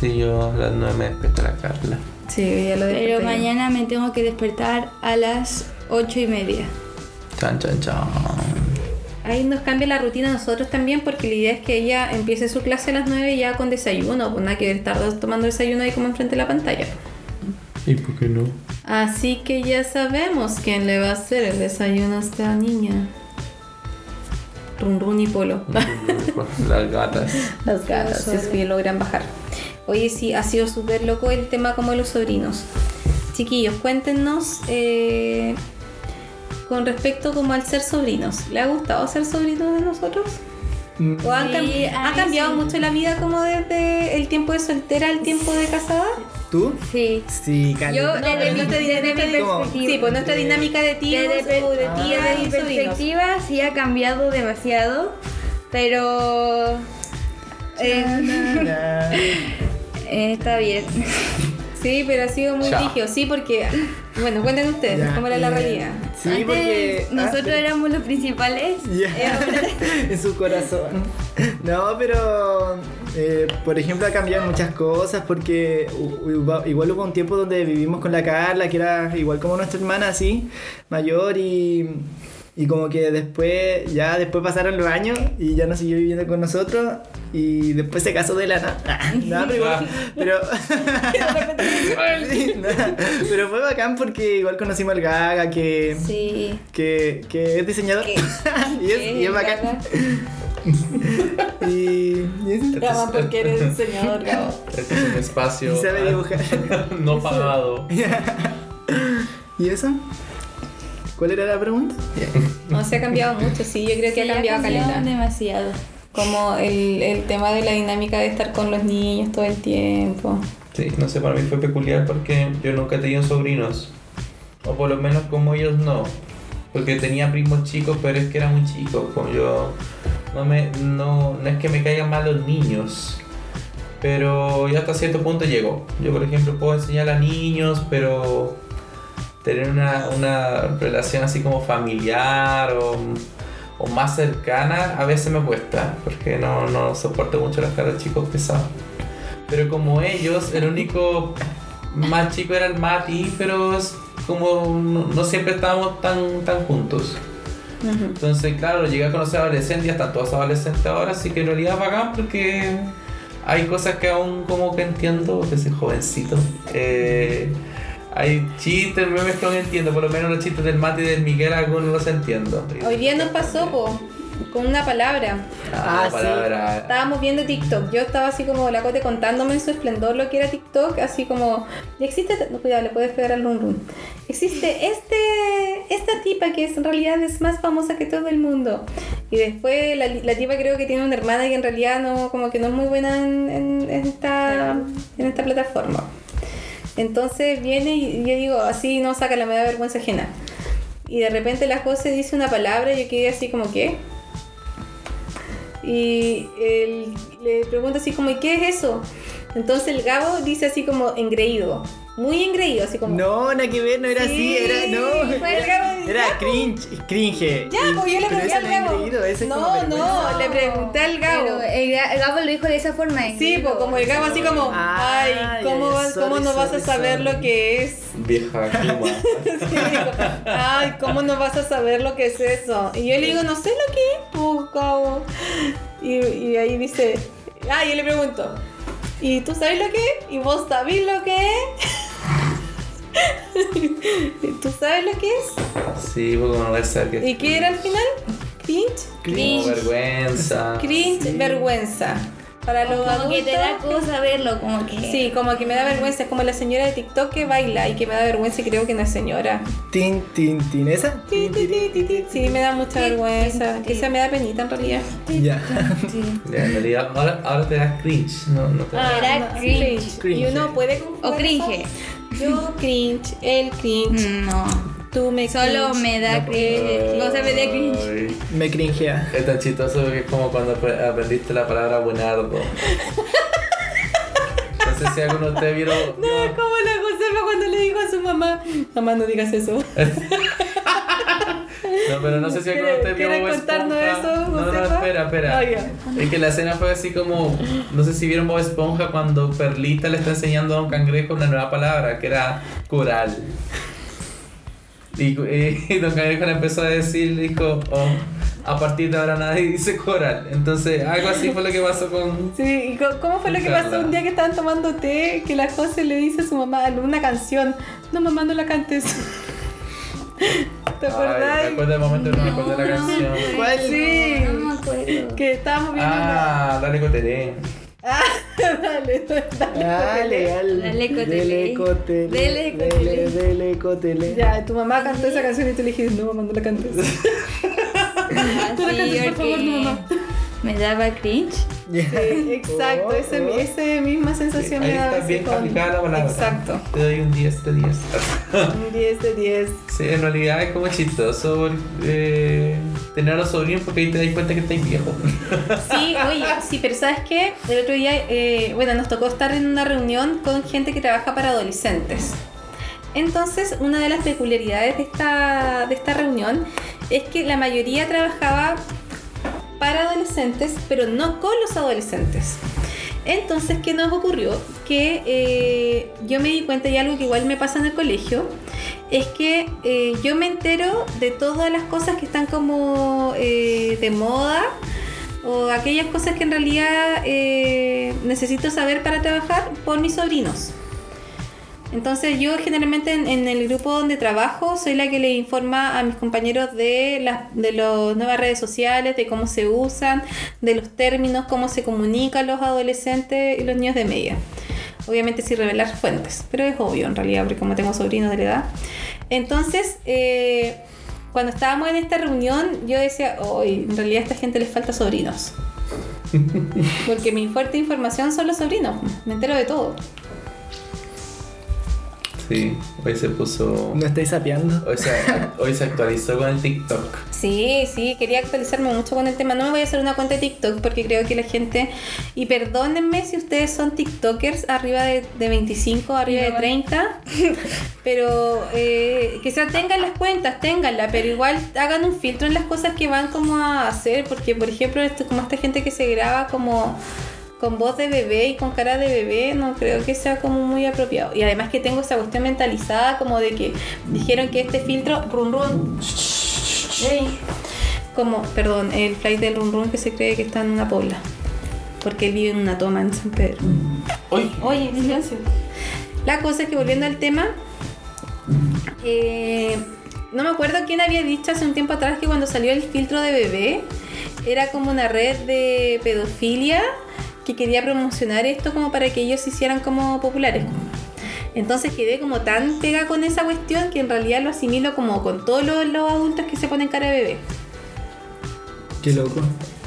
Sí, yo a las 9 me despierta la Carla. Sí, ya lo Pero desperté. mañana me tengo que despertar a las 8 y media. Chan, chan, chan. Ahí nos cambia la rutina a nosotros también porque la idea es que ella empiece su clase a las 9 ya con desayuno, pues nada que estar tomando desayuno ahí como enfrente de la pantalla. ¿Y por qué no? Así que ya sabemos quién le va a hacer el desayuno a esta niña. Run Run y Polo. <laughs> Las gatas. Las gatas, si es que logran bajar. Oye, sí, ha sido súper loco el tema como de los sobrinos. Chiquillos, cuéntenos eh, con respecto como al ser sobrinos. ¿Le ha gustado ser sobrinos de nosotros? Mm, ¿O han Sí, cambi- a ha cambiado sí. mucho la vida como desde el tiempo de soltera al tiempo de casada? ¿Tú? Sí. Sí, Yo, desde, mi, nuestra desde mi dinámica- ¿Cómo? perspectiva. Sí, pues nuestra de- dinámica de tíos Desde, o de Ah. tías desde mi y sobrinos. perspectiva sí ha cambiado demasiado, pero eh. Eh, está bien. <laughs> Sí, pero ha sido muy rígido. Sí, porque, bueno, cuenten ustedes Ya, cómo era la eh, realidad. Sí, Antes porque. nosotros ah, éramos los principales. Ya, <laughs> en su corazón. No, pero eh, por ejemplo ha cambiado muchas cosas porque igual hubo un tiempo donde vivimos con la Carla, que era igual como nuestra hermana así, mayor y, y como que después, ya después pasaron los años y ya no siguió viviendo con nosotros y después se casó de la nada. <laughs> Nada, pero igual, pero, <laughs> <laughs> Sí, nada, pero fue bacán porque igual conocimos al Gaga que... Sí. Que, que es diseñador y, es, y es bacán. y, y es- porque eres diseñador, Gabo. Este es un espacio. Y sabe dibujar. no pagado. ¿Y eso? ¿Cuál era la pregunta? <laughs> No, se ha cambiado mucho, sí, yo creo que Sí, ha cambiado caleta. demasiado. Como el, el tema de la dinámica de estar con los niños todo el tiempo. Sí, no sé, para mí fue peculiar porque yo nunca he tenido sobrinos. O por lo menos como ellos no. Porque tenía primos chicos, pero es que eran muy chicos. Como yo. No, me, no, no es que me caigan mal los niños. Pero ya hasta cierto punto llego. Yo, por ejemplo, puedo enseñar a niños, pero tener una, una relación así como familiar o, o más cercana a veces me cuesta. Porque no, no soporto mucho las caras de chicos pesados. Pero como ellos, el único más chico era el Mati, pero es como no, no siempre estábamos tan, tan juntos. Entonces, claro, llegué a conocer adolescentes, ya están todos adolescentes ahora, así que en realidad es bacán porque hay cosas que aún como que entiendo, que soy jovencito. Eh, hay chistes, memes que aún entiendo, por lo menos los chistes del Mati y del Miguel algunos los entiendo. Hoy día nos pasó, po, con una palabra. Ah, Ah, sí. palabra. Estábamos viendo TikTok. Yo estaba así como la cote contándome en su esplendor lo que era TikTok, así como, y existe, no cuidado, le puedes pegar al run run. Existe este, esta tipa que es, en realidad es más famosa que todo el mundo. Y después la, la tipa creo que tiene una hermana que en realidad no, como que no es muy buena en, en- en esta, en esta plataforma. Entonces viene y yo digo, así no saca la me da vergüenza ajena. Y de repente la José dice una palabra y yo quedé así como, ¿qué? Y él le pregunta así como, ¿y qué es eso? Entonces el Gabo dice así como engreído. Muy engreído, así como. No, nada que ver, no era así, Sí, era, no, fue el era, Gabo- era ya, cringe, cringe. Ya, pues yo le pregunté al Gabo. No, no, le pregunté al Gabo. Pero el, Ga- el Gabo lo dijo de esa forma. Sí, pues como el Gabo así como, Ah, ay, ¿cómo, ya, vas- sorry, ¿cómo no vas a saber sorry. lo que es? Vieja. <laughs> Sí, ay, ¿cómo no vas a saber lo que es eso? Y yo le digo, no sé lo que es, pues, Gabo. Y, y ahí dice, ah, yo le pregunto, ¿y tú sabes lo que es? ¿Y vos sabés lo que es? <laughs> ¿Y ¿Tú sabes lo que es? Sí, a saber que ¿Y qué era al final? ¿Cringe? Como vergüenza. Cringe, vergüenza. Para los Como adultos. que te da cosa verlo, como que. Sí, como que me da vergüenza. Es como la señora de TikTok que baila y que me da vergüenza y creo que no es señora. Tin, tin, tin, esa. Ti, ti, ti, ti, ti. Sí, me da mucha vergüenza. Esa me da penita en realidad. <laughs> Ya. En realidad, ahora, ahora te das cringe. No, no te da. Era Ah, no, cringe. Cringe. Y uno puede O cringe. Yo cringe, él cringe, No. Tú me Solo cringe. me da No, cringe. O sea, me da cringe. Me cringea. Es tan chistoso que es como cuando apre- aprendiste la palabra buenardo. No sé si alguno de ustedes vieron. <laughs> No, es como la Josefa cuando le dijo a su mamá, mamá no digas eso. <laughs> No, pero no sé si alguno ustedes vio ¿Quieres Bob contarnos Esponja. eso, No, no, espera, espera. Ah, ya. Es que la escena fue así como. No sé si vieron Bob Esponja cuando Perlita le está enseñando a Don Cangrejo una nueva palabra que era coral. Y, <laughs> y Don Cangrejo le empezó a decir, le dijo, oh, a partir de ahora nadie dice coral. Entonces, algo así fue lo que pasó con. Sí, ¿y cómo fue lo que pasó un día que estaban tomando té? Que la José le dice a su mamá una canción. No, mamá, no la cantes. <laughs> ¿Te Ay, acordás? me acuerdo del momento no me acuerdo de la canción. ¿Cuál? Sí, No me acuerdo. que estábamos viendo. Ah, dale coteré. Ah, <laughs> dale, dale. Legal. Dale, cotele. Dele, cotele. Dele, cotele. Dele, dele, cotele. Ya, tu mamá cantó esa canción y tú le dijiste, no, mamá, no la cantes. <laughs> Ah, <laughs> Tú la sí, cantas, por favor, no, mamá. Me daba cringe. Sí, exacto, Oh, ese, oh. ese misma sensación Ahí me da. está bien aplicada la palabra. Exacto. Te doy un 10 de 10. Un 10 de 10. Sí, en realidad es como chistoso eh, tener a los sobrinos porque ahí te das cuenta que estáis viejos. Sí, <laughs> oye, sí, pero ¿sabes qué? El otro día, eh, bueno, nos tocó estar en una reunión con gente que trabaja para adolescentes. Entonces, una de las peculiaridades de esta, de esta reunión es que la mayoría trabajaba para adolescentes, pero no con los adolescentes. Entonces, ¿qué nos ocurrió? Que eh, yo me di cuenta y algo que igual me pasa en el colegio, es que eh, yo me entero de todas las cosas que están como eh, de moda o aquellas cosas que en realidad necesito saber para trabajar por mis sobrinos. Entonces yo generalmente en, en el grupo donde trabajo soy la que le informa a mis compañeros de las de las nuevas redes sociales, de cómo se usan, de los términos, cómo se comunican los adolescentes y los niños de media. Obviamente sin revelar fuentes, pero es obvio en realidad, porque como tengo sobrinos de la edad. Entonces, eh, cuando estábamos en esta reunión, yo decía, hoy en realidad a esta gente les falta sobrinos. <laughs> Porque mi fuerte información son los sobrinos, me entero de todo. Sí, hoy se puso. ¿No estáis sapeando? Hoy se, <laughs> hoy se actualizó con el TikTok. Sí, sí, quería actualizarme mucho con el tema. No me voy a hacer una cuenta de TikTok porque creo que la gente, y perdónenme si ustedes son TikTokers arriba de, de 25, arriba de 30, <laughs> pero eh, que sea tengan las cuentas, ténganla, pero igual hagan un filtro en las cosas que van como a hacer, porque por ejemplo, esto, como esta gente que se graba como con voz de bebé y con cara de bebé, no creo que sea como muy apropiado. Y además que tengo esa cuestión mentalizada como de que dijeron que este filtro, run run, Ey. Como, perdón, el flight del Run Run que se cree que está en una pobla. Porque él vive en una toma en San Pedro. Hoy. Oye, silencio. La cosa es que volviendo al tema, eh, no me acuerdo quién había dicho hace un tiempo atrás que cuando salió el filtro de bebé era como una red de pedofilia que quería promocionar esto como para que ellos se hicieran como populares. Entonces quedé como tan pega con esa cuestión que en realidad lo asimilo como con todos los, los adultos que se ponen cara de bebé. Qué loco.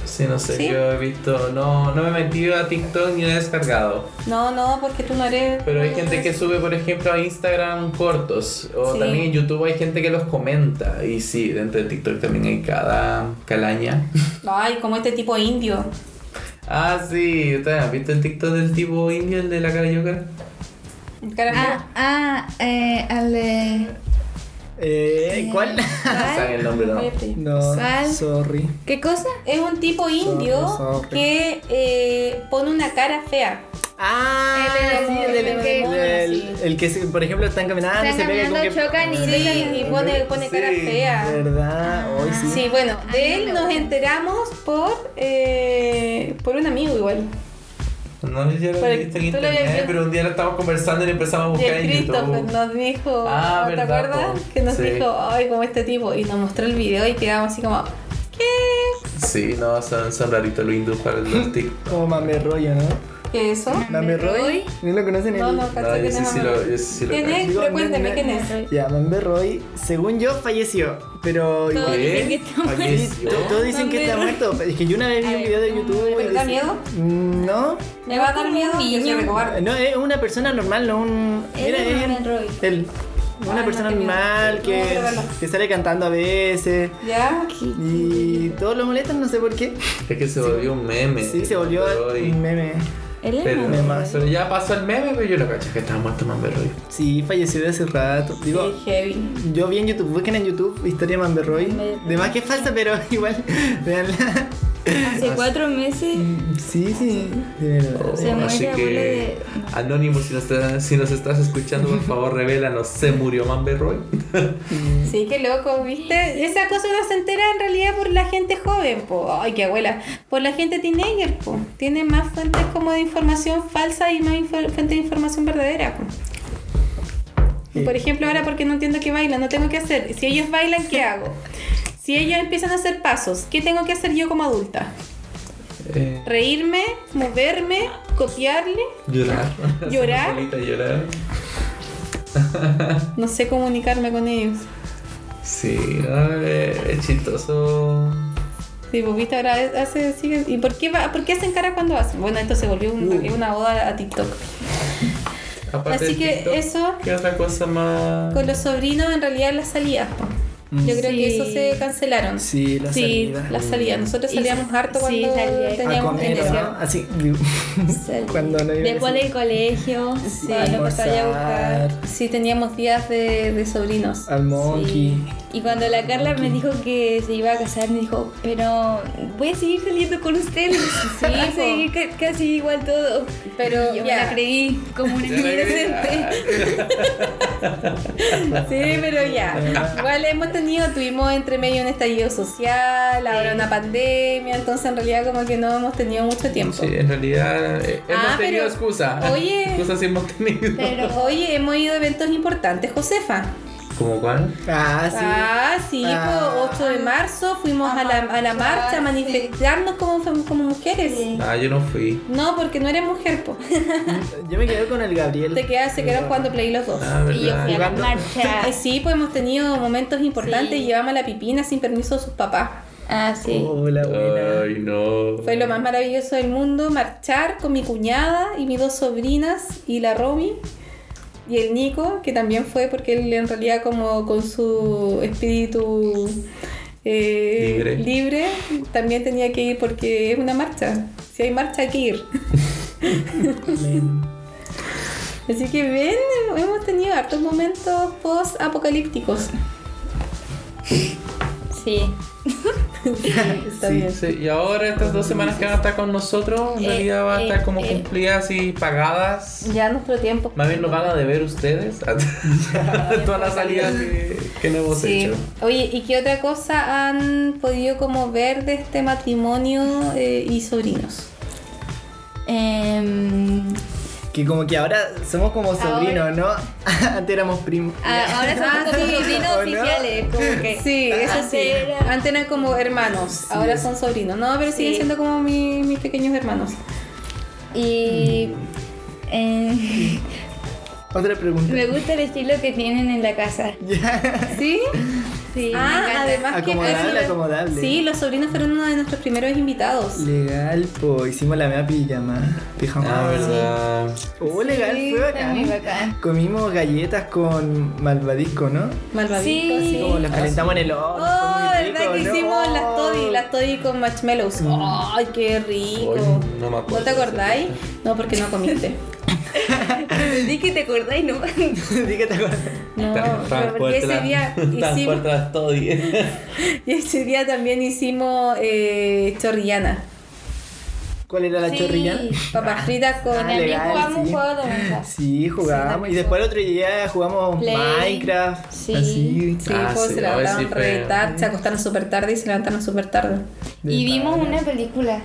Sí, no sé, ¿Sí? yo he visto. No, no me he metido a TikTok ni lo he descargado. No, no, porque tú no eres... Pero hay gente que sube, por ejemplo, a Instagram cortos. O Sí. también en YouTube hay gente que los comenta. Y sí, dentro de TikTok también hay cada calaña. Ay, como este tipo indio. Ah, sí, ¿ustedes han visto el TikTok del tipo indio, el de la cara yoga? Cara Ah, ah, eh, al de. Eh, ¿Cuál? <laughs> ¿Saben el nombre no? No, ¿Cuál? sorry. ¿Qué cosa? Es un tipo indio sorry. que eh, pone una cara fea. Ah, El- sí, el- el, el- el- el- el que, por ejemplo, están caminando Están se pega como caminando, que... chocan y Sí, y pone, pone cara Sí. fea. ¿Verdad? Hoy sí. Sí, bueno, de él nos enteramos por eh, por un amigo igual. No, yo lo Pero he visto en tú lo habías internet, visto. pero un día lo estábamos conversando y lo empezamos a Y buscar el en Christopher YouTube. nos dijo, Ah, ¿te verdad, acuerdas? po. Que nos Sí. dijo, ay, como este tipo. Y nos mostró el video y quedamos así como, ¿qué? Sí, no, son, son raritos los hindús para los <laughs> TikTok. Como mame rollo, ¿no? ¿Qué es eso? Roy. ¿No lo conocen? No, el- no, No, yo sí, no sí lo, yo sí sí lo ¿Quién es? Digo, Pero cuéntame, no, ¿quién no, es? Ya, Mambe Roy, según yo, falleció. Pero igual- dicen que ¿Qué? está muerto. ¿Falleció? to- todos dicen que está Mambe muerto. Es que yo una vez vi un video de YouTube. ¿pero y te da decía- miedo? Mm, No. Me va a dar miedo niño. me cobarde. No, es una persona normal, no un. Él es Mambe Roy. él. Una Ay, persona no, qué miedo. normal No, que, que sale cantando a veces. ¿Ya? Y todos lo molestan, no sé por qué. Es que se volvió un meme. Sí, se volvió Roy. un meme. Es Pero, Mambe Meme Roy. más. pero ya pasó el meme, pero yo lo caché que estaba muerto Mambe Roy. Sí, falleció de hace rato. Digo, Sí, heavy. yo vi en YouTube, busquen en YouTube Historia de Mambe Roy. Mambe- De más que es falsa, pero <laughs> igual, veanla. Hace cuatro meses Sí, sí, de verdad. Se muere Así que, de- Anónimo, si nos, estás- si nos estás escuchando, por favor, revélanos. ¿Se murió Mambe Roy? <laughs> Sí, qué loco, ¿viste? Esa cosa no se entera en realidad por la gente joven, po. Ay, qué abuela. Por la gente teenager, po. Tiene más fuentes como de información falsa y más fuentes de información verdadera, po. Por ejemplo, ahora porque no entiendo que bailan, no tengo que hacer. Si ellos bailan, ¿qué hago? Si ellos empiezan a hacer pasos, ¿qué tengo que hacer yo como adulta? Eh, Reírme, moverme, copiarle. llorar. Llorar. Llorar. No sé comunicarme con ellos. Sí, no, eh, es chistoso. Sí, pues viste, ahora hace, sigue- ¿Y por qué, va, por qué hacen cara cuando hacen? Bueno, esto se volvió un- Uh. una boda a TikTok. Aparte Así que TikTok, eso ¿Qué otra cosa más? con los sobrinos en realidad las salidas. Po. Yo creo que Sí. eso se cancelaron. Sí, la Sí, salida. las salidas. Nosotros salíamos sa- harto sí, cuando salía- A teníamos comer, que ¿no? Así, <laughs> cuando no iba a Después del colegio, Sí, a buscar. Sí, teníamos días de, de sobrinos. al monkey. Sí. Y cuando la Carla me dijo que se iba a casar, me dijo, pero voy a seguir saliendo con ustedes. <laughs> Sí, va a seguir ca- casi igual todo. Pero Y yo ya. me la creí como una <laughs> niña inocente. Sí, pero ya. Igual hemos tenido, tuvimos entre medio un estallido social, ahora una pandemia, entonces en realidad como que no hemos tenido mucho tiempo. Sí, en realidad eh, hemos Ah, tenido pero- excusa. oye. <laughs> Excusa sí hemos tenido. Pero Oye, hemos ido a eventos importantes, Josefa. ¿Cómo cuál? Ah, sí. Ah, sí, Ah. pues, 8 de marzo fuimos a la, a la marcha a manifestarnos como, como mujeres. Sí. Ah, yo no fui. No, porque no eres mujer, po. <laughs> Yo me quedé con el Gabriel. Te quedas, se quedaron jugando play los dos. Ah, y yo fui a la marcha. Eh, sí, pues hemos tenido momentos importantes Sí. y llevamos a la pipina sin permiso de sus papás. Ah, sí. Hola, buena. Ay, no. Fue lo más maravilloso del mundo, marchar con mi cuñada y mis dos sobrinas y la Romy y el Nico, que también fue porque él en realidad como con su espíritu eh, Libre. libre, también tenía que ir porque es una marcha. Si hay marcha hay que ir. <laughs> Así que ven, hemos tenido hartos momentos post-apocalípticos. <laughs> Sí. Está Sí, bien. Sí, y ahora estas dos semanas que van a estar con nosotros, en Eh, realidad van a estar eh, como eh. cumplidas y pagadas. Ya nuestro tiempo. Más bien nos van a deber ustedes <laughs> <laughs> todas las salidas que, que no hemos Sí. hecho. Oye, ¿y qué otra cosa han podido como ver de este matrimonio eh, y sobrinos? Que como que ahora somos como sobrinos, ¿no? <laughs> Antes éramos primos. ah, ahora somos <laughs> Ah, como sí. sobrinos oficiales. Como que Sí, eso sí. Antes era- Antes eran como hermanos, ahora son sobrinos. No, pero siguen siendo como mi- mis pequeños hermanos. Y em, <laughs> Otra pregunta. me gusta el estilo que tienen en la casa. Ya. ¿Sí? Sí, me Ah, encanta. además que... Acomodable, eso- acomodable. Sí, los sobrinos fueron uno de nuestros primeros invitados. Legal, po. Hicimos la media pijama. Pijama. Ah, verdad. Oh, legal, Sí, fue bacán. bacán. Comimos galletas con malvadisco, ¿no? Malvadito, Sí. así. Como las calentamos en el horno. Oh, muy ¿verdad rico, que ¿no? hicimos las toddy? Las toddy con marshmallows. ¡Ay, qué rico! No me acuerdo ¿No te acordáis? No, porque no comiste. <laughs> <laughs> Di que te acordáis nomás. <laughs> Di que te acuerdas. No, pero porque ese día <laughs> hicimos, y ese día también hicimos eh, chorrillana. ¿Cuál era la Sí. chorrillana? Papas fritas con... Ah, También legal, jugamos un sí. juego de mesa. Sí, jugábamos. también y después el otro día jugamos Play. Minecraft. Sí. Así. Sí, Ah, pues sí, se levantaron re tarde, se acostaron súper tarde y se levantaron súper tarde. Y vimos una película.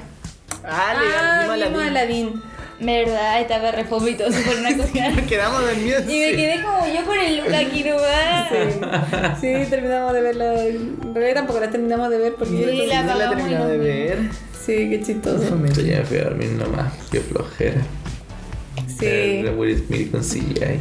Ah, legal. Ah, vimos a Aladdin. Verdad, estaba re fomitoso por una cosa. <laughs> Quedamos dormidos. Y me sí. quedé como yo con el look aquí nomás. Sí, terminamos de verla. En realidad tampoco la terminamos de ver porque... Sí, Sí, la la y de nos ver. Sí, qué chistoso. Yo ya me fui a dormir nomás. Qué flojera. Sí. De Will Smith con CGI.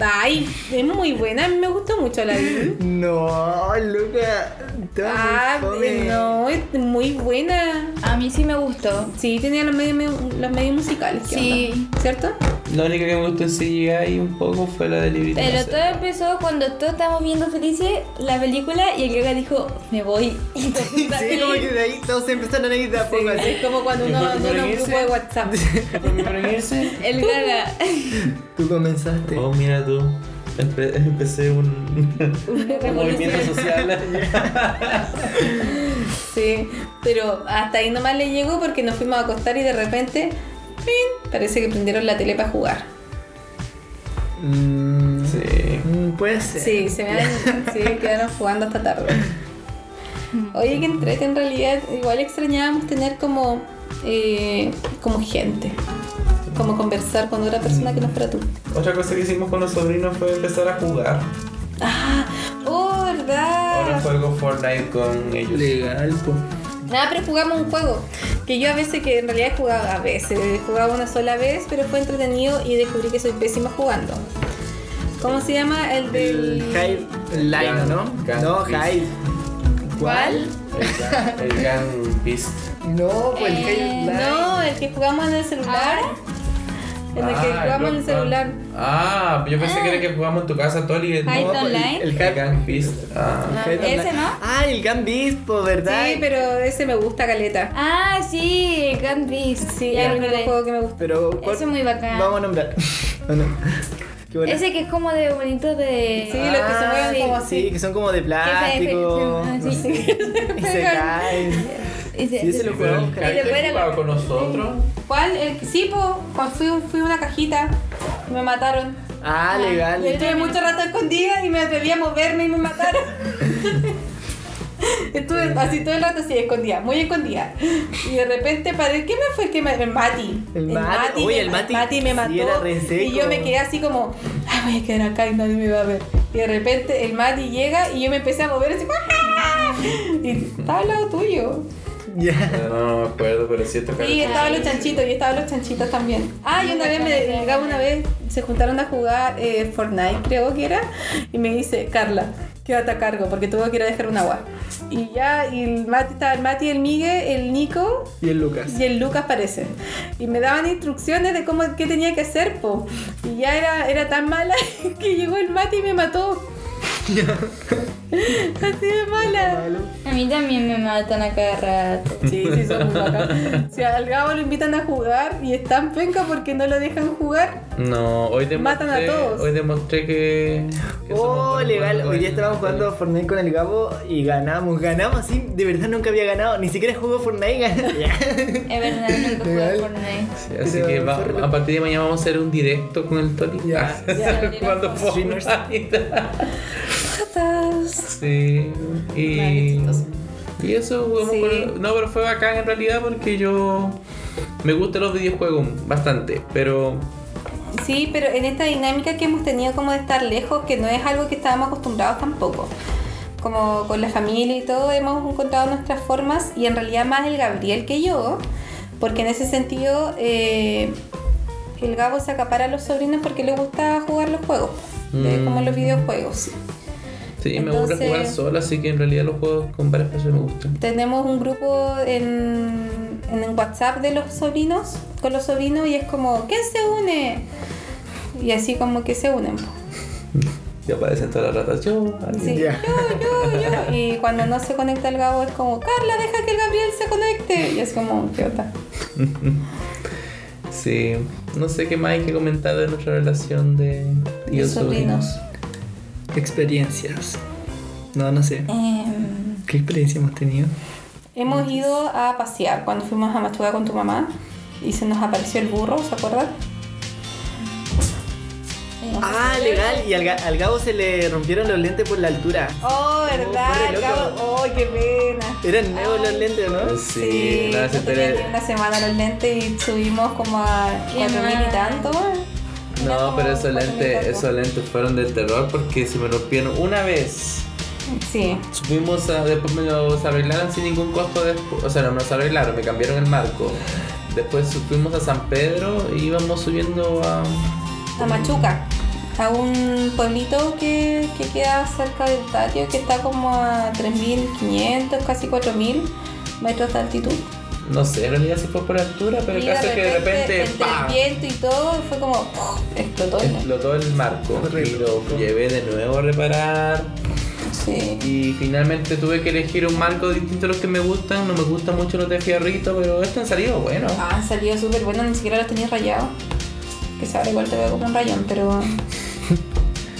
Ay, es muy buena, a mí me gustó mucho Aladdin. <laughs> No, Luca. Muy Ah, fome. no, es muy buena. A mí sí me gustó. Sí, tenía los medios, los medios musicales. ¿qué Sí. onda? ¿Cierto? La única que me gustó en CGI un poco fue la de Librito. Pero no sé. todo empezó cuando todos estábamos viendo felices la película y el yoga dijo, me voy. Y <laughs> Sí, como que de ahí todos se empezaron a ir de a Sí, poco así. es como cuando uno ¿Y por qué uno un grupo de WhatsApp. ¿Para irse? El gaga. <laughs> Tú comenzaste. Oh, mira tú. Empe- empecé un, un movimiento social. <laughs> Sí, pero hasta ahí nomás le llegó porque nos fuimos a acostar y de repente, ¡pin! parece que prendieron la tele para jugar. Mm, Sí. mm, puede ser. Sí, se me sí, <laughs> quedaron jugando hasta tarde. Oye, que entrete en realidad, igual extrañábamos tener como, eh, como gente, como conversar con otra persona que no fuera tú. Otra cosa que hicimos con los sobrinos fue empezar a jugar. Ah, oh, Ahora verdad. juego Fortnite con ellos. Legal, po. Nada, pero jugamos un juego que yo a veces, que en realidad he jugado a veces, he jugado una sola vez, pero fue entretenido y descubrí que soy pésima jugando. ¿Cómo se llama? El El del... Hive Line, ¿no? Gang No, Beast. Hive. ¿Cuál? El Gang Beast. No, pues el Eh, Hive Line. No, el que jugamos en el celular. En el que Ah, jugamos en el celular. Ah, yo pensé que era que jugamos en tu casa, Toli. Hype No, Online. El El Hive Gang Beast. Ah. Ah, ese. ¿no? Ah, el Gun Beast, ¿verdad? Sí, pero ese me gusta, Caleta. Ah, sí, el Gun Beast. Sí, ya es el juego que me gusta. Pero ¿cuál- Ese es muy bacán. Vamos a nombrar. <laughs> ¿O no? Ese que es como de bonito de... Sí, los que se mueven sí, como así. Sí, que son como de plástico. Ah, sí. <laughs> y se <laughs> caen. Ese- Sí, ese lo jugamos. el con nosotros. ¿Cuál? El, sí, cuando fui, fui a una cajita y me mataron. Ah, legal. Y estuve mucho rato escondida y me atreví a moverme y me mataron. <laughs> Estuve así todo el rato así, escondida, muy escondida. Y de repente paré, ¿qué me fue? que me, el Mati. El Mati. Uy, me- el Mati me sí mató. y yo me quedé así como, ay, voy a quedar acá y nadie me va a ver. Y de repente el Mati llega y yo me empecé a mover así, ¡ah! <laughs> y estaba al lado tuyo. Ya. No, no me acuerdo, pero sí está Sí, estaban los chanchitos y estaban los chanchitos también. Ah, y una vez me Gabo una vez se juntaron a jugar eh, Fortnite, creo que era, y me dice, Carla, quédate a cargo porque tuvo que ir a dejar un agua. Y ya, y el Mati, estaba el Mati, el Miguel, el Nico Y el Lucas. y el Lucas parece. Y me daban instrucciones de cómo qué tenía que hacer, po. Y ya era, era tan mala <laughs> que llegó el Mati y me mató. <laughs> Así de mala. A mí también me matan a cada rato. Sí, sí, son muy bacán. Si al Gabo lo invitan a jugar y es tan penca porque no lo dejan jugar. No, hoy demostré, Matan a todos. Hoy demostré que. Oh, legal. Hoy día estábamos jugando Fortnite con el Gabo y ganamos. Ganamos así. De verdad nunca había ganado. Ni siquiera jugó Fortnite. <laughs> <laughs> Es verdad, nunca jugué. Fortnite. Sí, así Pero que va- a partir de mañana vamos a hacer un directo con el Toli. Ya, ya. jugando. Fortnite. Patas. Sí. Y. Y eso jugamos Sí. con- No, pero fue bacán en realidad porque yo. Me gustan los videojuegos bastante, pero. Sí, pero en esta dinámica que hemos tenido como de estar lejos, que no es algo que estábamos acostumbrados tampoco. Como con la familia y todo, hemos encontrado nuestras formas y en realidad más el Gabriel que yo, porque en ese sentido eh, el Gabo se acapara a los sobrinos porque le gusta jugar los juegos, Mm. como los videojuegos. Sí, me gusta jugar solo, así que en realidad los juegos con varias personas me gustan. Tenemos un grupo en, en el WhatsApp de los sobrinos, con los sobrinos, y es como, ¿quién se une? Y así como que se unen. <laughs> Y aparecen todas las ratas. Yo, alguien. Sí, yo, yo, yo. Y cuando no se conecta el Gabo es como, Carla, deja que el Gabriel se conecte. Y es como, ¿qué onda? <laughs> Sí, no sé qué más hay que comentar de nuestra relación de tíos sobrinos. Experiencias. No, no sé. Em, ¿Qué experiencia hemos tenido? Hemos ido a pasear cuando fuimos a Machuga con tu mamá y se nos apareció el burro, ¿se acuerdan? Ah, legal. Y al, ga- al Gabo se le rompieron los lentes por la altura. Oh, ¿verdad? re loco. Gabo- Oh, qué pena. Eran nuevos los lentes, ¿no? Sí, no, ese no ni una semana los lentes y subimos como a Qué cuatro mil y mal. tanto. No, pero esos y lentes, esos lentes fueron del terror porque se me rompieron una vez. Sí. Fuimos a, después me los arreglaron sin ningún costo después, o sea, no me los arreglaron, me cambiaron el marco. Después fuimos a San Pedro y íbamos subiendo a... A Machuca, a un pueblito que, que queda cerca del Tatio, que está como a 3.500, casi 4.000 metros de altitud. No sé, en realidad si fue por altura, pero el caso es que de repente, entre ¡pam! el viento y todo, fue como explotó. explotó el marco y lo llevé de nuevo a reparar Sí. y finalmente tuve que elegir un marco distinto a los que me gustan. No me gustan mucho los de fierrito, pero estos han salido buenos. Ah, han salido súper buenos, ni siquiera los tenía rayados. Que ahora igual te voy a comprar un rayón, pero.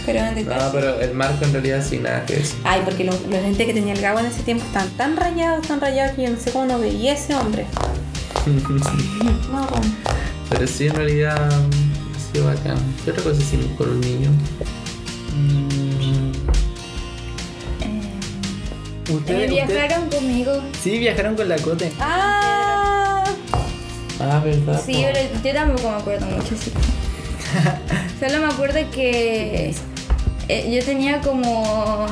Pero en detalle. No, pero el marco en realidad sí nada que decir. Ay, porque los, los lentes que tenía el Gabo en ese tiempo estaban tan rayados, tan rayados que yo no sé cómo no veía ese hombre. <laughs> No, bueno. Pero sí, en realidad ha sido bacán. ¿Qué otra cosa hicimos con los niños? Mm, eh, ¿Ustedes, ustedes- viajaron conmigo. Sí, viajaron con la Cote. Ah, Ah, ¿verdad? Sí, po? pero yo tampoco me acuerdo mucho, sí. <laughs> Solo me acuerdo que eh, yo tenía como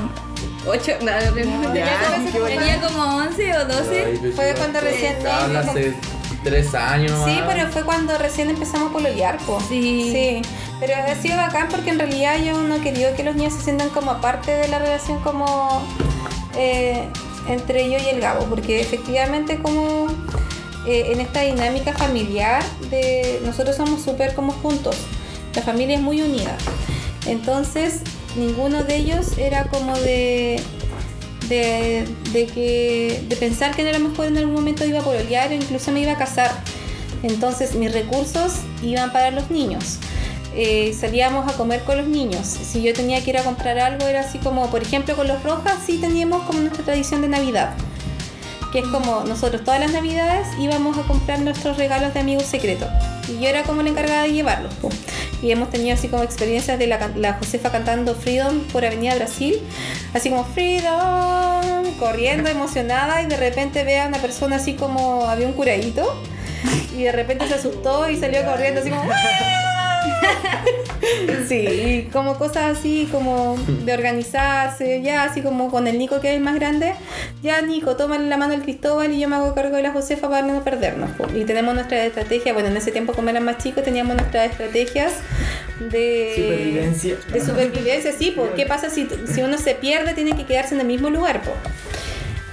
8, no, no, tenía, como, qué bueno. tenía como 11 o 12. Ay, pero Fue cuando recién hace tres años. sí, pero fue cuando recién empezamos a pololear, po. Sí. Sí, pero ha sido bacán porque en realidad yo no querido que los niños se sientan como aparte de la relación como eh, entre yo y el Gabo, porque efectivamente como eh, en esta dinámica familiar de nosotros somos súper como juntos, la familia es muy unida, entonces ninguno de ellos era como de de, que de pensar que a lo mejor en algún momento iba a pololear o incluso me iba a casar. Entonces mis recursos iban para los niños. Eh, salíamos a comer con los niños. Si yo tenía que ir a comprar algo, era así como, por ejemplo, con los rojas, sí teníamos como nuestra tradición de Navidad. Que es como nosotros todas las Navidades íbamos a comprar nuestros regalos de amigos secretos. Y yo era como la encargada de llevarlos. Y hemos tenido así como experiencias de la, Josefa cantando Freedom por Avenida Brasil. Así como Freedom, corriendo emocionada y de repente ve a una persona así como había un curadito. Y de repente se asustó y salió corriendo así como... <laughs> <laughs> Sí, y como cosas así como de organizarse, ya así como con el Nico que es el más grande, ya Nico, tómale la mano al Cristóbal y yo me hago cargo de la Josefa para no perdernos. po. Y tenemos nuestra estrategia, bueno, en ese tiempo como eran más chicos teníamos nuestras estrategias de Supervivencia. De supervivencia, sí, pues ¿qué pasa si, si uno se pierde? Tiene que quedarse en el mismo lugar, pues.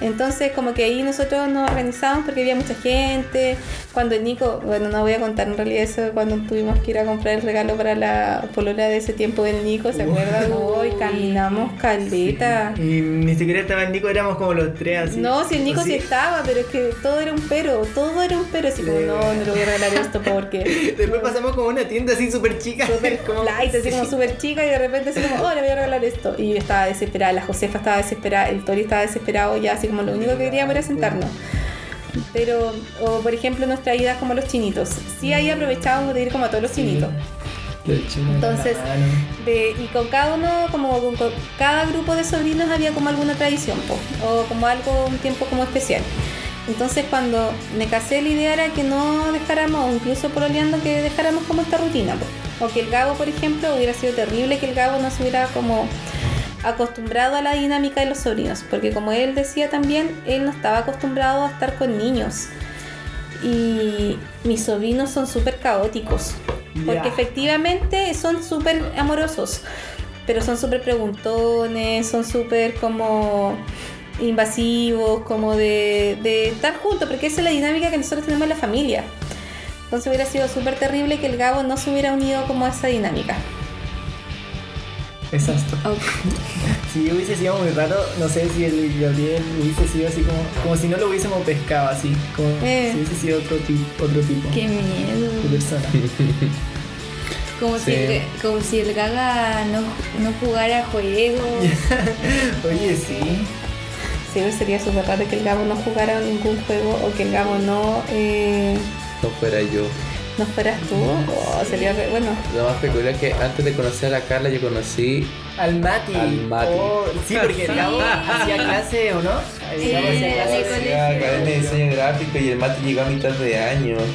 Entonces, como que ahí nosotros nos organizamos porque había mucha gente. Cuando el Nico, bueno, no voy a contar en realidad eso, cuando tuvimos que ir a comprar el regalo para la polola de ese tiempo del Nico, ¿se acuerdan? Hoy caminamos caleta. Y ni siquiera estaba el Nico, éramos como los tres así. No, si el Nico sí. Sí. estaba, pero es que todo era un pero, todo era un pero. Así como, no, no le voy a regalar esto porque. <laughs> Después pasamos como una tienda así súper chica. Super <laughs> como- light, así como súper chica y de repente así como, oh, le voy a regalar esto. Y yo estaba desesperada, la Josefa estaba desesperada, el Tori estaba desesperado ya, así como lo único que queríamos era sentarnos. Pero, o por ejemplo, nuestra ida como los chinitos. Sí, ahí aprovechábamos de ir como a todos los chinitos. Entonces. De- y con cada uno, como con, con cada grupo de sobrinos había como alguna tradición, po, o como algo, un tiempo como especial. Entonces cuando me casé la idea era que no dejáramos, o incluso pololeando, que dejáramos como esta rutina. po. O que el Gabo, por ejemplo, hubiera sido terrible que el Gabo no se hubiera como acostumbrado a la dinámica de los sobrinos. Porque como él decía también, él no estaba acostumbrado a estar con niños. Y mis sobrinos son súper caóticos. Porque efectivamente son súper amorosos. Pero son súper preguntones, son súper como invasivos, como de, de estar juntos, porque esa es la dinámica que nosotros tenemos en la familia. Entonces hubiera sido súper terrible que el Gabo no se hubiera unido como a esa dinámica. Exacto. <laughs> Si hubiese sido muy raro, no sé si el Gabriel hubiese sido así como, como si no lo hubiésemos pescado así, como Eh. si hubiese sido otro, tipo otro tipo Qué miedo. de persona. <laughs> Como, Sí. si, el, como si el gaga no, no jugara juegos. <laughs> Oye, sí. Sí, sería súper raro que el Gabo no jugara ningún juego o que el Gabo no, eh, No fuera yo. No fueras tú. Oh, sería re- bueno. Lo más peculiar es que antes de conocer a la Carla, yo conocí. Al Mati. Al Mati. Oh, sí, porque el Gabo hacía clase, ¿o no? Sí, Gabo hacía clase. de Diseño Gráfico y el Mati llegó a mitad de año. <laughs>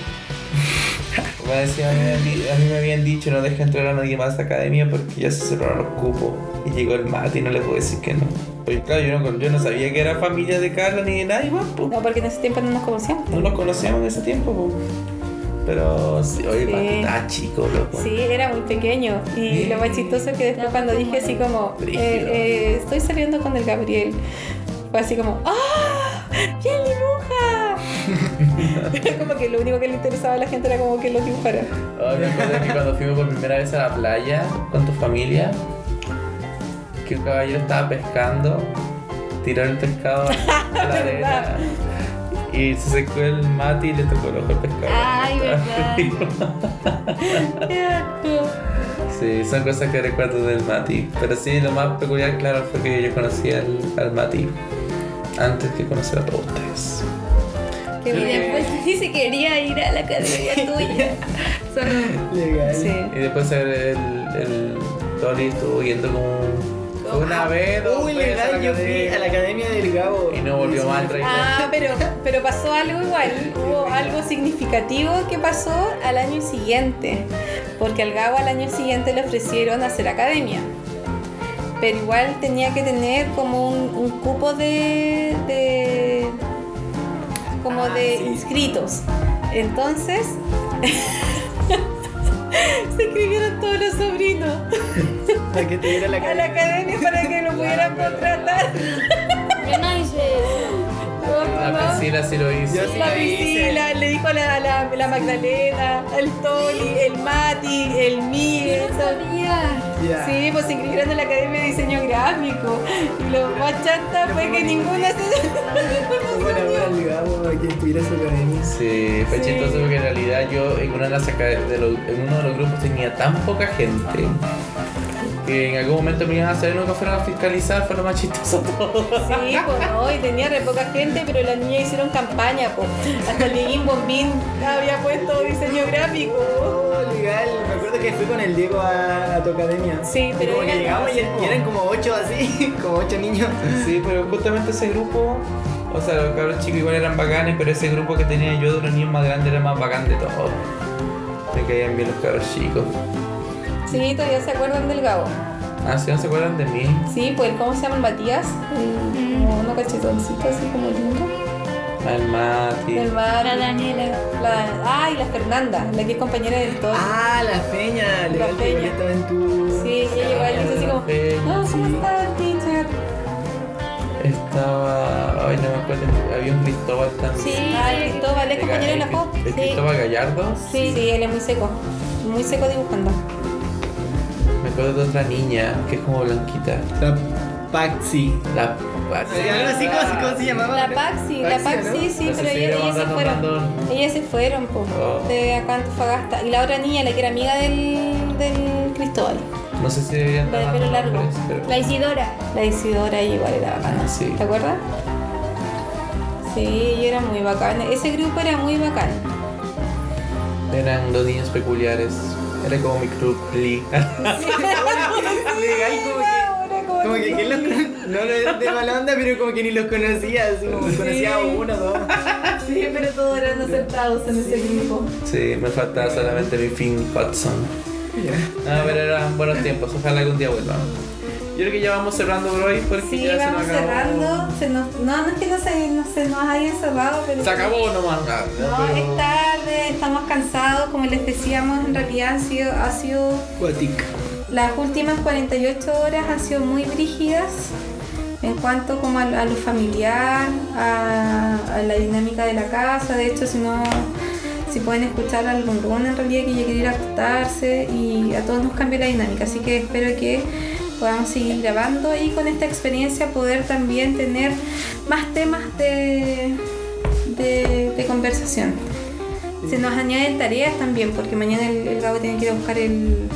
Me decía, a, mí, me habían di- a mí me habían dicho no deja entrar a nadie más a esta academia porque ya se cerraron los cupos. Y llegó el Mati y no le puedo decir que no. Pues claro, yo no, yo no sabía que era familia de Carla ni de nadie más. pues. No, porque en ese tiempo no nos conocíamos. No nos conocíamos en ese tiempo. pues. Pero sí, oye, el Sí. Mati estaba chico, loco. Sí, era muy pequeño. Y lo más chistoso es que después cuando dije así como, eh, eh, estoy saliendo con el Gabriel, fue así como, ¡ah! ¿Quién dibuja? <laughs> como que lo único que le interesaba a la gente era como que lo dibujara. Me acuerdo que cuando fuimos por primera vez a la playa con tu familia, que un caballero estaba pescando, tiró el pescado a la <laughs> arena y se secó el mate y le tocó el ojo al pescado. Ay, <laughs> ¡Qué asco! Sí, son cosas que recuerdo del Mati. Pero sí, lo más peculiar, claro, fue que yo conocí al, al Mati antes que conocer a todos ustedes. Y bien. después dice que quería ir a la academia <laughs> tuya. Solo Legal. Sí. Y después el, el, el Tori estuvo yendo como una vez, dos Uy, veces legal, yo fui academia. a la academia del Gabo. Y no volvió más al rey. Ah, pero, pero pasó algo igual, <laughs> hubo algo significativo que pasó al año siguiente, porque al Gabo al año siguiente le ofrecieron hacer academia, pero igual tenía que tener como un, un cupo de, de como Ah, de sí. inscritos, entonces <laughs> <laughs> se inscribieron todos los sobrinos <laughs> Para que te diera la a la academia para que lo <laughs> pudieran contratar. yo no hice eso. No, La no. Priscila sí lo hizo. Yo sí La. Priscila, le dijo a la, la, la Magdalena, el Tony, el Mati, el Miguel. Ya. Sí, pues inscribieron en la Academia de Diseño Gráfico. Y lo más chanta fue que ninguna se... <laughs> Bueno, a que estuviera academia. Sí, fue Sí. chistoso porque en realidad yo en, una de las de los- en uno de los grupos tenía tan poca gente que en algún momento me iban a hacer nunca fueron a fiscalizar, fue lo más chistoso de todo. Sí, pues <laughs> no, y tenía re poca gente, pero las niñas hicieron campaña, pues. Hasta el Bombín había puesto diseño gráfico. Oh, legal. Que fui con el Diego a, a tu academia. Sí, pero como que llegamos y, y eran como ocho así, <laughs> como ocho niños. Sí, pero justamente ese grupo, o sea, los cabros chicos igual eran bacanes, pero ese grupo que tenía yo de los niños más grandes era más bacán de todos. Me caían bien los cabros chicos. Sí, todavía se acuerdan del Gabo. Ah, ¿sí no se acuerdan de mí? Sí, pues ¿cómo se llama el Matías? El- como uno cachetoncito así como lindo. Al Mati. El Mati. La Daniela. La, ah, y la Fernanda, la que es compañera del Tony. Ah, la que Feña. igual estaba en tu. Sí, ella igual dice así como, Feña, no, ¿cómo sí. está, teacher? Estaba. Ay, no me acuerdo. Había un Cristóbal también. Sí. Ah, el Cristóbal es compañero de la COP. ¿Es Sí. Cristóbal Gallardo? Sí, sí, él es muy seco. Muy seco dibujando. Me acuerdo de otra niña que es como blanquita. La Paxi. La. Sí, algo así, ¿cómo, cómo se llamaba? La Paxi, la Paxi, ¿no? sí, Pero ellas, se fueron. Ellas se fueron, po, Oh. de acá en Antofagasta. Y la otra niña, la que era amiga del, del Cristóbal, No sé si deberían La de pelo largo. nombres, pero- La Isidora. la Isidora, ella igual era bacana. Ah, sí. ¿Te acuerdas? Sí, ella era muy bacana. Ese grupo era muy bacán. Eran dos niños peculiares. Era como mi club Lee. <laughs> Legal, como como que, los no, no es de mala onda, pero como que ni los conocía, así como que conocía a uno, dos. Sí, pero todos eran aceptados en ese grupo. Sí, me faltaba solamente mi Finn Hudson. Ya. No, pero eran buenos tiempos. Ojalá algún día vuelvan. Yo creo que ya vamos cerrando por hoy porque Sí, ya vamos se nos acabó. cerrando. Se nos, no, no es que no se, no se nos haya cerrado, pero. Se acabó nomás. No, pero- es tarde, estamos cansados, como les decíamos, en realidad han sido, ha sido, Cuatic. Las últimas 48 horas han sido muy brígidas en cuanto como a, lo familiar, a, la dinámica de la casa, de hecho si no, si pueden escuchar al run en realidad que ya quiere ir a acostarse y a todos nos cambió la dinámica, así que espero que podamos seguir grabando y con esta experiencia poder también tener más temas de, de, de conversación. Se nos añaden tareas también, porque mañana el, el Gabo tiene que ir a buscar el.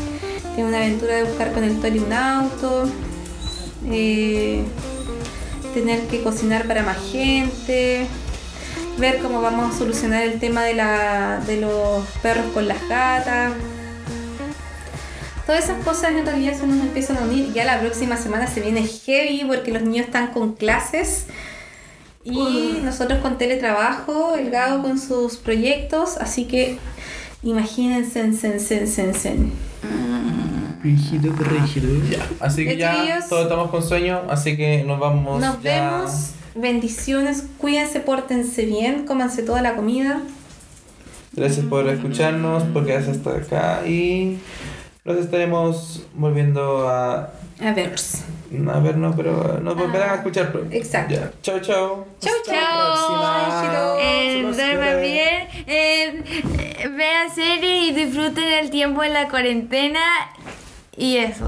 Tiene una aventura de buscar con el Tori un auto. eh, tener que cocinar para más gente. Ver cómo vamos a solucionar el tema de, la, de los perros con las gatas. Todas esas cosas en realidad se nos empiezan a unir. Ya la próxima semana se viene heavy porque los niños están con clases. Y nosotros con teletrabajo, el Gabo con sus proyectos. Así que imagínense, sen, sen, sen, sen, sen. Rígido, rígido. Ya, así que ya todos estamos con sueño, así que nos vamos. Nos ya. vemos. Bendiciones. Cuídense, pórtense bien. Cómanse toda la comida. Gracias por escucharnos, por quedarse hasta acá y los estaremos volviendo a, A ver. a ver, no, pero nos volverán a escuchar. pronto. Exacto. Ya. Chao, chao. Chau, Hasta la próxima. chau. Eh, duerman bien, eh, eh, vean series y disfruten el tiempo en la cuarentena y eso.